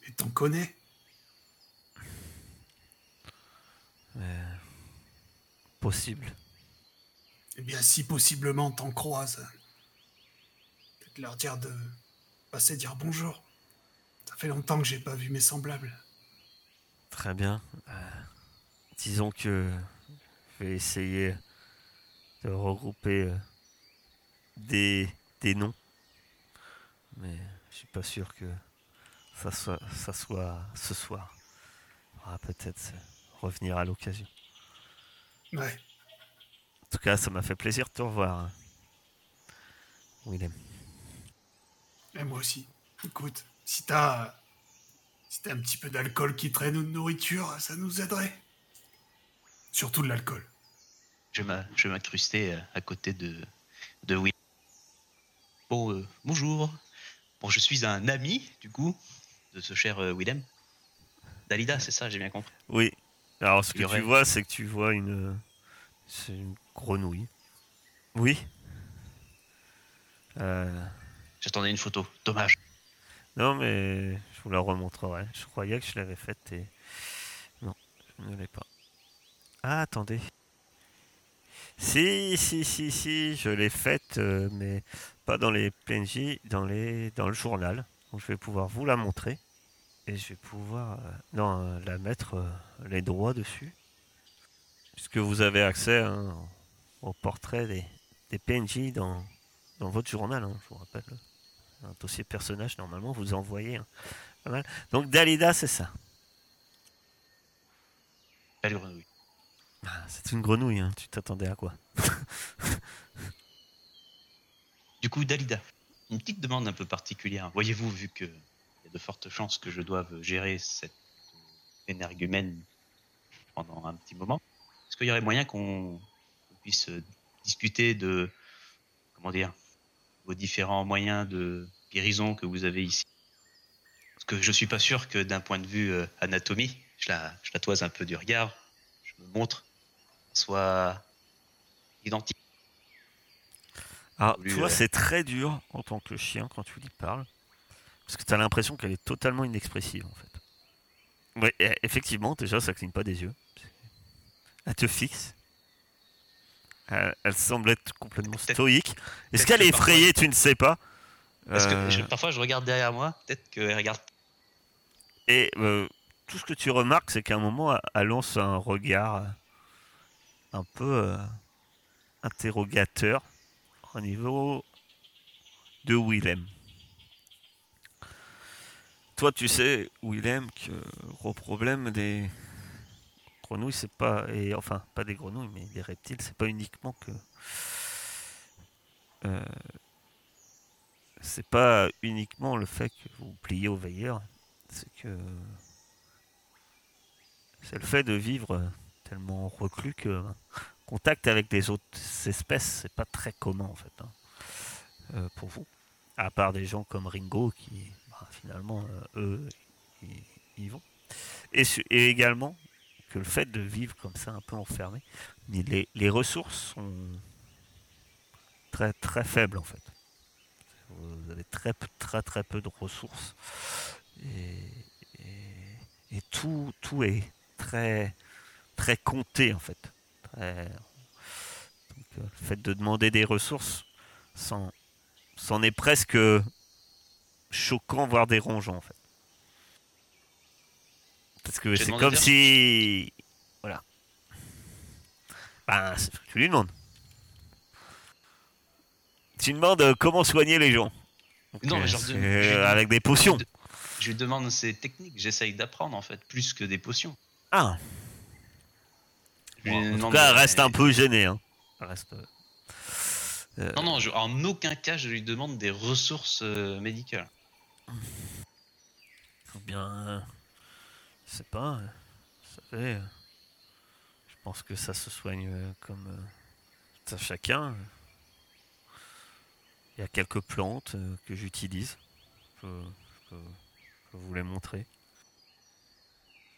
Et t'en connais? Mais possible. Eh bien, si possiblement t'en croises, peut-être leur dire de passer dire bonjour. Ça fait longtemps que j'ai pas vu mes semblables. Très bien. Euh, disons que je vais essayer de regrouper euh, des, des noms. Mais je suis pas sûr que ça soit, ça soit ce soir. On va peut-être revenir à l'occasion. Ouais. En tout cas, ça m'a fait plaisir de te revoir. hein. Willem. Et moi aussi. Écoute, si t'as. Si t'as un petit peu d'alcool qui traîne ou de nourriture, ça nous aiderait. Surtout de l'alcool. Je m'incruster euh, à côté de, de Will. Bon, euh, bonjour. Bon, je suis un ami, du coup, de ce cher euh, Willem. Dalida, c'est ça, j'ai bien compris. Oui. Alors, ce que aurait- tu vois, c'est que tu vois une. C'est une grenouille. Oui. Euh, J'attendais une photo. Dommage. non, mais je vous la remontrerai. Je croyais que je l'avais faite et. Non, je ne l'ai pas. Ah, attendez. Si, si, si, si, je l'ai faite, euh, mais pas dans les PNJ, dans, le journal. Donc je vais pouvoir vous la montrer. Et je vais pouvoir euh, non, euh, la mettre les droits dessus. Puisque vous avez accès hein, au portrait des, des PNJ dans, votre journal, hein, je vous rappelle. Un dossier personnage, normalement, vous envoyez. hein. Donc Dalida, c'est ça. Belle grenouille. Ah, C'est une grenouille, hein. tu t'attendais à quoi? Du coup, Dalida, une petite demande un peu particulière. Voyez-vous, vu qu'il y a de fortes chances que je doive gérer cette énergumène pendant un petit moment, est-ce qu'il y aurait moyen qu'on puisse discuter de, comment dire, vos différents moyens de guérison que vous avez ici? Parce que je suis pas sûr que d'un point de vue euh, anatomie, je la, je la toise un peu du regard, je me montre, soit identique. Alors, Lui, tu vois, euh, c'est très dur en tant que chien quand tu lui parles. Parce que tu as l'impression qu'elle est totalement inexpressive, en fait. Ouais, effectivement, déjà, ça cligne pas des yeux. Elle te fixe. Elle, elle semble être complètement stoïque. Est-ce qu'elle que est effrayée Tu ne sais pas? Parce Euh, que je- parfois je regarde derrière moi, peut-être qu'elle regarde. Et euh, tout ce que tu remarques, c'est qu'à un moment, elle lance un regard euh, un peu euh, interrogateur au niveau de Willem. Toi, tu sais, Willem, que gros problème des grenouilles, c'est pas. Et, enfin, pas des grenouilles, mais des reptiles, c'est pas uniquement que. euh, c'est pas uniquement le fait que vous pliez aux veilleurs, c'est que c'est le fait de vivre tellement reclus que contact avec des autres espèces, c'est pas très commun en fait hein, euh, pour vous. À part des gens comme Ringo qui bah, finalement euh, eux ils, vont. Et, également que le fait de vivre comme ça un peu enfermé, les, ressources sont très très faibles en fait. Vous avez très très très peu de ressources et, et- et tout, tout est très, très compté en fait. Très- donc, euh, le fait de demander des ressources, c'en est presque choquant, voire dérangeant en fait. Parce que c'est comme si. Voilà. Ben, c'est ce que tu lui demandes. Tu demandes euh, comment soigner les gens. Donc, Non, euh, mais genre de- euh, avec des potions. Je lui demande ses techniques, j'essaye d'apprendre en fait, plus que des potions. Ah, en tout cas, elle reste un peu gênée. Hein. Reste. euh, euh, Non, non, je- en aucun cas je lui demande des ressources euh, médicales. Ou bien, euh, je sais pas, vous savez, je pense que ça se soigne euh, comme euh, ça chacun. Il y a quelques plantes euh, que j'utilise. Je, peux- je peux- je peux vous les montrer.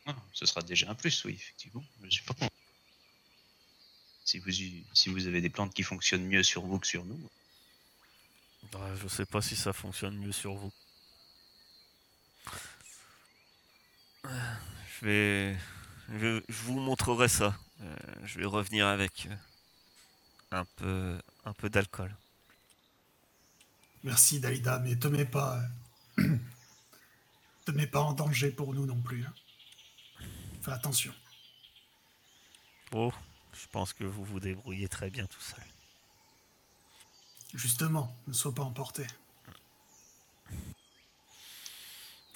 Ah, ce sera déjà un plus, oui, effectivement. Pas. Si vous, si vous avez des plantes qui fonctionnent mieux sur vous que sur nous, Bah, je sais pas si ça fonctionne mieux sur vous. Euh, Je vais, je, je vous montrerai ça. Euh, je vais revenir avec euh, un peu, un peu d'alcool. Merci Dalida, mais te mets pas. euh, te mets pas en danger pour nous non plus. hein. Fais attention. Oh, je pense que vous vous débrouillez très bien tout seul. Justement, ne sois pas emporté.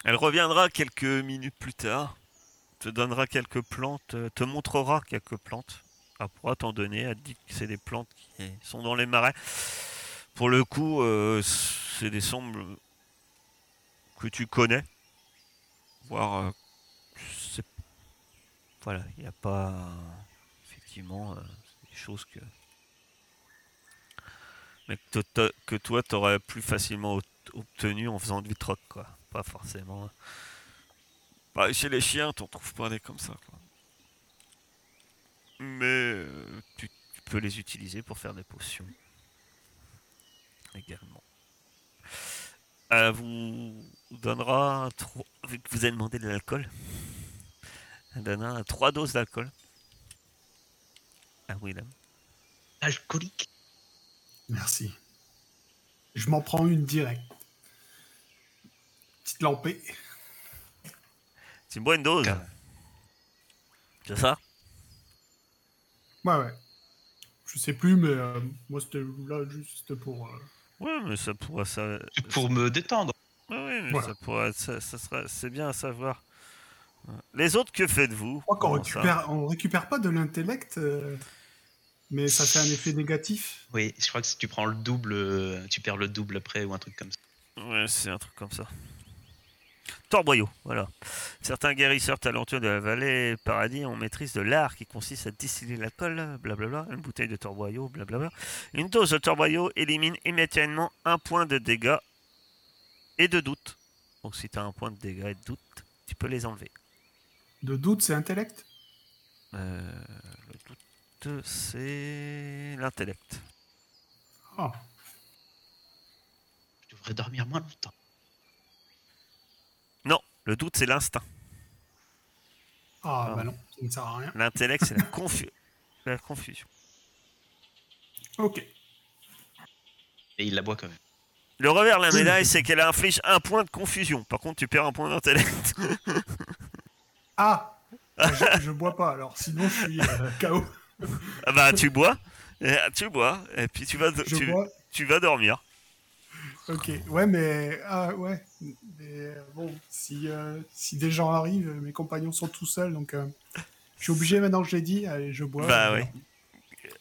Elle reviendra quelques minutes plus tard, te donnera quelques plantes, euh, te montrera quelques plantes. Elle pourra t'en donner, elle te dit que c'est des plantes qui sont dans les marais. Pour le coup, euh, c'est des sembles que tu connais. Voire, euh, c'est- voilà, il n'y a pas effectivement euh, des choses que mais que, to- que toi t'aurais plus facilement obtenu en faisant du troc quoi. Pas forcément. Bah, chez les chiens t'en trouves pas des comme ça quoi. Mais euh, tu, peux les utiliser pour faire des potions. Également. Elle vous donnera vu que vous avez demandé de l'alcool elle donnera trois doses d'alcool à Willem. Alcoolique. Merci. Je m'en prends une direct. Petite lampée. Tu bois une dose. C'est ça? Ouais, ouais. Je sais plus, mais euh, moi, c'était là juste pour. euh, Ouais, mais ça pourrait ça. Pour me détendre. Ouais, ouais, mais Voilà. ça pourrait ça, ça sera c'est bien à savoir. Les autres que faites-vous? Je crois qu'on récupère, on récupère pas de l'intellect, euh, mais ça fait un effet négatif. Oui, je crois que si tu prends le double, euh, tu perds le double après ou un truc comme ça. Ouais, c'est un truc comme ça. Torboyau, voilà. Certains guérisseurs talentueux de la vallée paradis ont maîtrise de l'art qui consiste à distiller l'alcool, blablabla, une bouteille de torboyau, blablabla. Une dose de torboyau élimine immédiatement un point de dégâts et de doute. Donc si tu as un point de dégâts et de doute, tu peux les enlever. De doute, c'est intellect? Euh, c'est l'intellect. Ah, Je devrais dormir moins longtemps. Non, le doute, c'est l'instinct. ah Ah. bah non, ça ne sert à rien. L'intellect, c'est la, confu- la confusion. Ok. Et il la boit quand même. Le revers de la médaille, c'est qu'elle inflige un point de confusion. Par contre, tu perds un point d'intellect. Ah je, je bois pas alors, sinon je suis euh, KO. Ah bah, tu bois. et- tu bois. Et puis, tu vas, tu, bois. tu vas dormir. Ok, ouais, mais. Ah, ouais. Mais euh, bon, si, euh, si des gens arrivent, mes compagnons sont tout seuls, donc. euh, je suis obligé maintenant que je l'ai dit, allez, je bois. Bah oui.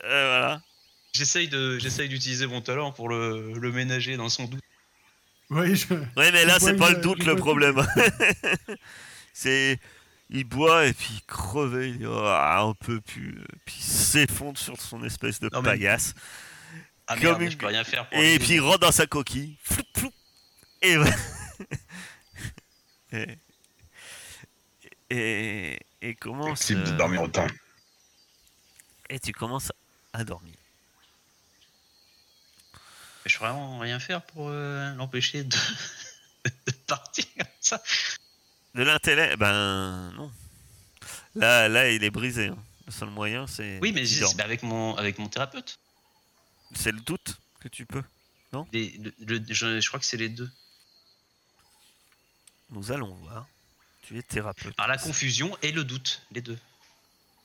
Euh, voilà. J'essaye de, j'essaye d'utiliser mon talent pour le, le ménager dans son doute. Oui, je. Ouais, mais là, c'est pas une- le doute le problème. c'est. Il boit et puis il creve, il dit un peu plus. Puis il s'effondre sur son espèce de Non, mais- paillasse. Ah Comme merde, une- je peux rien faire pour Et puis il rentre dans sa coquille. Floup, floup. Et, voilà. et, et, et commence. Possible de euh, dormir autant. Et tu commences à dormir. Je peux vraiment rien faire pour euh, l'empêcher de... de partir comme ça. De l'intellect, ben non. Là, là, il est brisé. hein. Le seul moyen, c'est. Oui, mais c'est c'est avec mon, avec mon thérapeute. C'est le doute que tu peux. Les- le- le- je, je crois que c'est les deux. Nous allons voir. Tu es thérapeute. Par la confusion et le doute, les deux.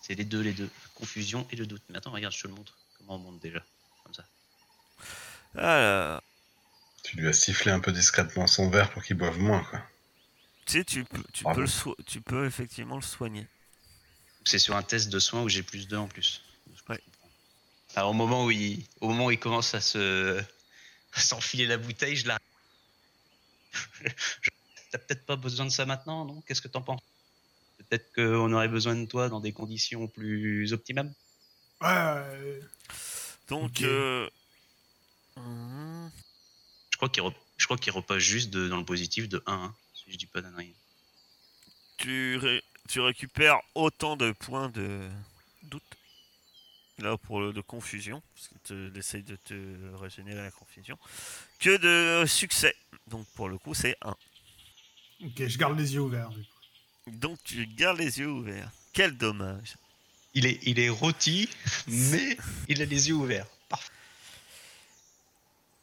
C'est les deux, les deux. Confusion et le doute. Mais attends, regarde, je te le montre. Comment on monte déjà Comme ça. Alors, Tu lui as sifflé un peu discrètement son verre pour qu'il boive moins, quoi. Tu sais, tu peux, tu Bravo. peux, le so- tu peux effectivement le soigner. C'est sur un test de soins où j'ai plus 2 en plus. Ouais. Alors, au moment où il, au moment où il commence à se à s'enfiler la bouteille, je la. T'as peut-être pas besoin de ça maintenant, non? Qu'est-ce que t'en penses? Peut-être qu'on aurait besoin de toi dans des conditions plus optimales? Ouais, Donc, euh, hum, Je crois qu'il re- repasse juste de- dans le positif de 1, hein, si je dis pas d'annerie. tu, ré- tu récupères autant de points de doute. Là, pour le, de confusion, parce que tu essayes de te régénérer la confusion, que de succès. Donc, pour le coup, c'est 1. ok, je garde les yeux ouverts. du coup. Donc, tu gardes les yeux ouverts. Quel dommage. Il est, il est rôti, mais il a les yeux ouverts. Parfait.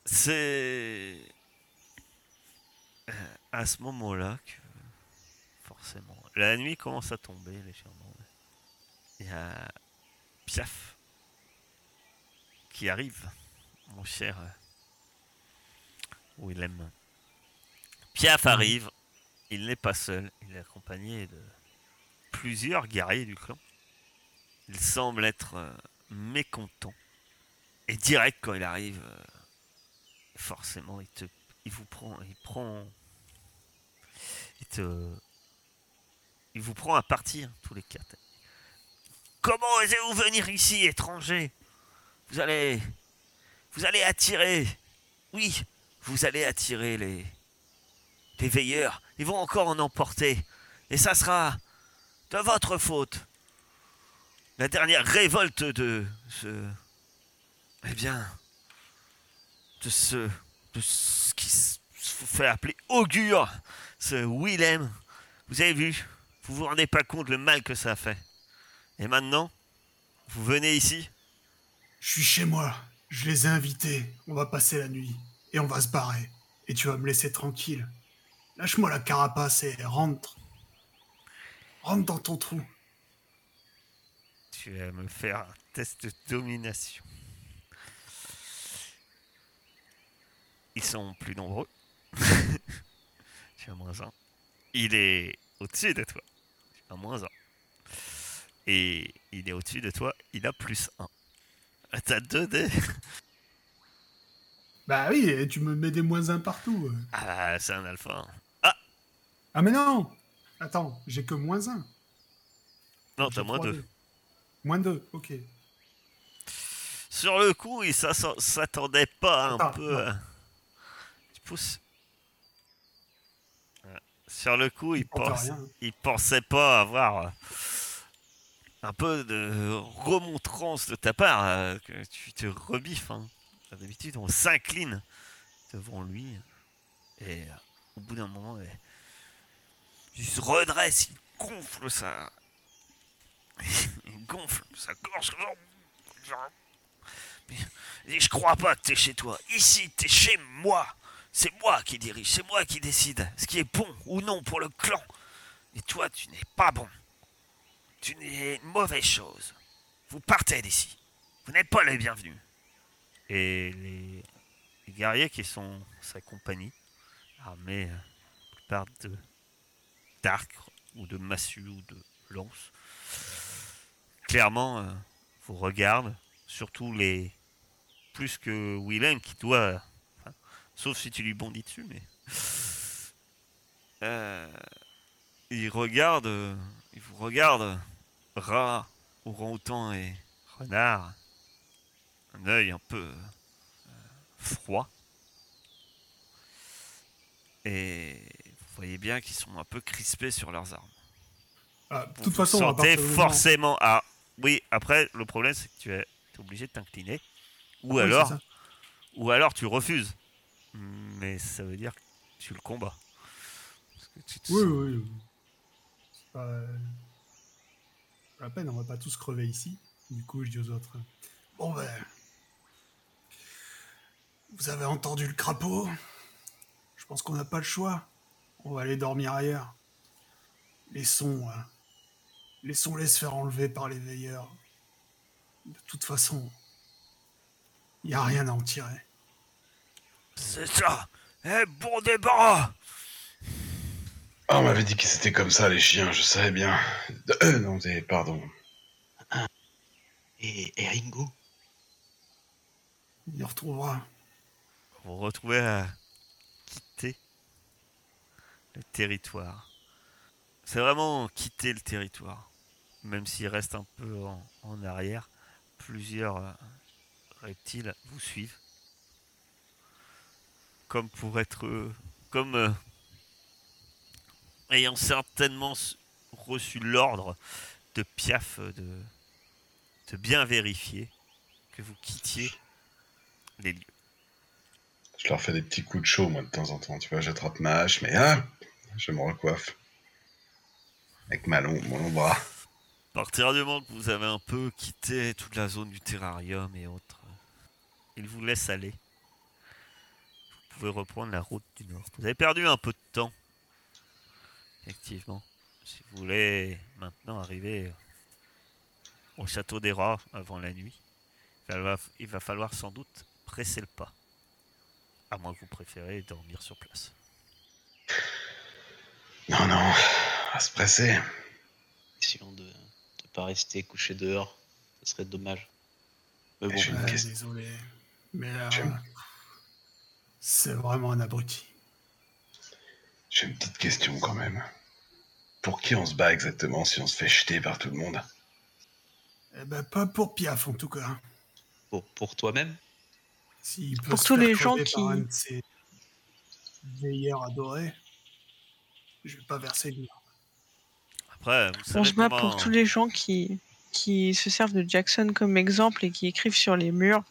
C'est à ce moment-là que forcément la nuit commence à tomber légèrement. Il y a Piaf qui arrive, mon cher euh, Willem. Piaf arrive, il n'est pas seul, il est accompagné de plusieurs guerriers du clan. Il semble être euh, mécontent. Et direct quand il arrive, euh, forcément, il te, il vous prend, il prend, il vous prend à partir tous les quatre. Comment osez-vous venir ici, étranger? Vous allez, vous allez attirer, oui, vous allez attirer les, les veilleurs. Ils vont encore en emporter, et ça sera de votre faute. La dernière révolte de ce, eh bien, de ce, de ce qui se fait appeler augure, ce Willem. Vous avez vu, vous vous rendez pas compte le mal que ça a fait. Et maintenant, Vous venez ici? Je suis chez moi. Je les ai invités. On va passer la nuit. Et on va se barrer. Et tu vas me laisser tranquille. Lâche-moi la carapace et rentre. Rentre dans ton trou. Tu vas me faire un test de domination. Ils sont plus nombreux. tu as moins 1. Il est au-dessus de toi. Tu as moins 1. Et il est au-dessus de toi. Il a plus 1. T'as 2 dés. Bah oui, et tu me mets des moins 1 partout. euh. Ah, c'est un alpha. Ah mais non Attends, j'ai que moins 1. Non, t'as moins 2. Moins 2, ok. Sur le coup, il s'attendait pas un Attends, peu. à- Tu pousses. Sur le coup, il, pense, pensait pas avoir euh, un peu de remontrance de ta part, euh, que tu te rebiffes. hein. D'habitude, on s'incline devant lui. Et euh, au bout d'un moment, euh, il se redresse, il gonfle sa. il gonfle sa gorge. Je crois pas que t'es chez toi. Ici, t'es chez moi. C'est moi qui dirige, c'est moi qui décide ce qui est bon ou non pour le clan. Et toi, tu n'es pas bon. Tu n'es une mauvaise chose. Vous partez d'ici. Vous n'êtes pas les bienvenus. Et les, guerriers qui sont sa compagnie, armés euh, de d'arcs ou de massues ou de lances, clairement euh, vous regardent, surtout les plus que Willem qui doit sauf si tu lui bondis dessus mais euh, il regarde euh, il vous regarde rat orang-outan et renard un œil un peu euh, froid et vous voyez bien qu'ils sont un peu crispés sur leurs armes Ah, de toute façon, sentez forcément à. Oui, après, le problème, c'est que tu es, obligé de t'incliner. Ou Oui, alors, ou alors tu refuses. Mais ça veut dire que tu le combats. Parce que tu te Oui, sens- oui, oui. C'est pas... euh, pas la peine, on va pas tous crever ici. Du coup, je dis aux autres. Bon ben... Vous avez entendu le crapaud Je pense qu'on n'a pas le choix. On va aller dormir ailleurs. Laissons... euh, Laissons-les se faire enlever par les veilleurs. De toute façon, il n'y a rien à en tirer. C'est ça Eh, bon débarras Ah, on m'avait dit que c'était comme ça, les chiens, je savais bien. Euh, non, des- pardon. Et, et Ringo? Il y retrouvera. Vous vous retrouvez à quitter le territoire. C'est vraiment quitter le territoire. Même s'il reste un peu en, en arrière, plusieurs euh, reptiles vous suivent. Comme pour être. euh, comme. euh, ayant certainement reçu l'ordre de Piaf euh, de, de bien vérifier que vous quittiez les lieux. Je leur fais des petits coups de chaud, moi, de temps en temps. Tu vois, j'attrape ma hache, mais ah, je me recoiffe. Avec ma long, mon long bras. À partir du moment que vous avez un peu quitté toute la zone du terrarium et autres, euh, il vous laisse aller. Pouvez reprendre la route du nord. Vous avez perdu un peu de temps. Effectivement. Si vous voulez maintenant arriver au château des rats avant la nuit, il va, il va falloir sans doute presser le pas. À moins que vous préférez dormir sur place. Non, non, on va se presser. Question de ne pas rester couché dehors. Ce serait dommage. Mais bon, Je désolé. Mais euh. C'est vraiment un abruti. J'ai une petite question quand même. Pour qui on se bat exactement si on se fait jeter par tout le monde? Eh ben, pas pour Piaf, en tout cas. pour, pour toi-même? Peut Pour tous les gens qui- un de veilleurs adorés, je vais pas verser larme. Après, vous On se bat comment- pour tous les gens qui, qui se servent de Jackson comme exemple et qui écrivent sur les murs.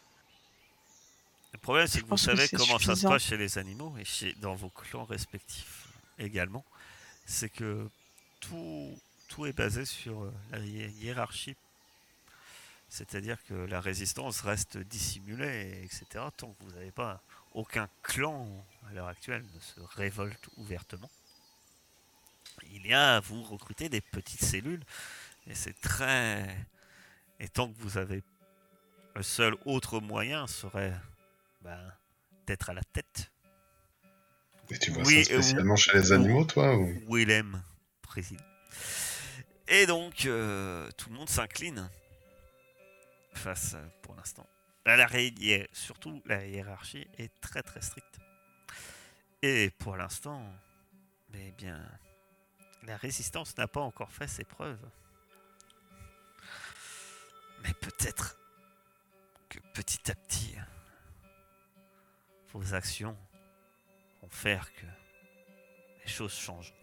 Le problème, c'est que vous que savez comment ça se passe chez les animaux et chez, dans vos clans respectifs également. C'est que tout, tout est basé sur euh, la hi- hiérarchie C'est-à-dire que la résistance reste dissimulée, etc. Tant que vous n'avez pas aucun clan à l'heure actuelle ne se révolte ouvertement. Il y a, vous recrutez des petites cellules, et c'est très... Et tant que vous avez... Le seul autre moyen serait ben, d'être à la tête. Et tu vois Oui, ça euh, spécialement chez les animaux, toi ou... Willem préside. Et donc, euh, tout le monde s'incline face, euh, pour l'instant. La, la surtout, la hiérarchie est très très stricte. Et pour l'instant, eh bien, la résistance n'a pas encore fait ses preuves. Mais peut-être que petit à petit, vos actions vont faire que les choses changent.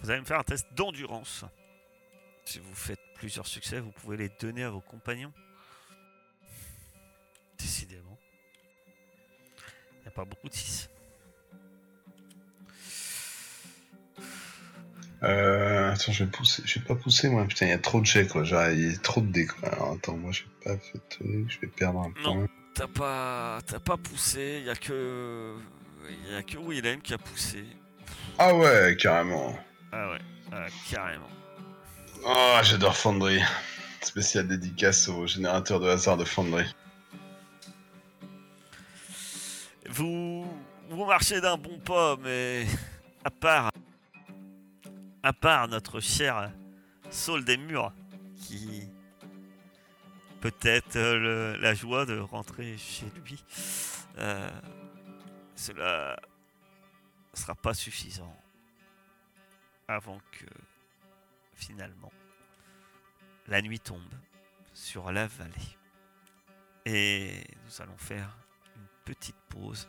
Vous allez me faire un test d'endurance. Si vous faites plusieurs succès, vous pouvez les donner à vos compagnons. Décidément. Il n'y a pas beaucoup de 6. Euh, attends, je vais pousser. Je vais pas pousser, moi. Putain, il y a trop de jets, quoi. Genre, il y a trop de dés, quoi. Alors, attends, moi, je vais pas fait. Je vais perdre un Non. point. T'as pas, t'as pas poussé. Il y a que, y a que Willem qui a poussé. Ah ouais, carrément. Ah ouais, ah, carrément. Oh, j'adore Foundry. Spécial dédicace au générateur de hasard de Foundry. Vous, vous marchez d'un bon pas, mais à part, à part notre cher Saul des Murs, qui peut-être euh, la joie de rentrer chez lui, euh, cela sera pas suffisant avant que finalement la nuit tombe sur la vallée. Et nous allons faire une petite pause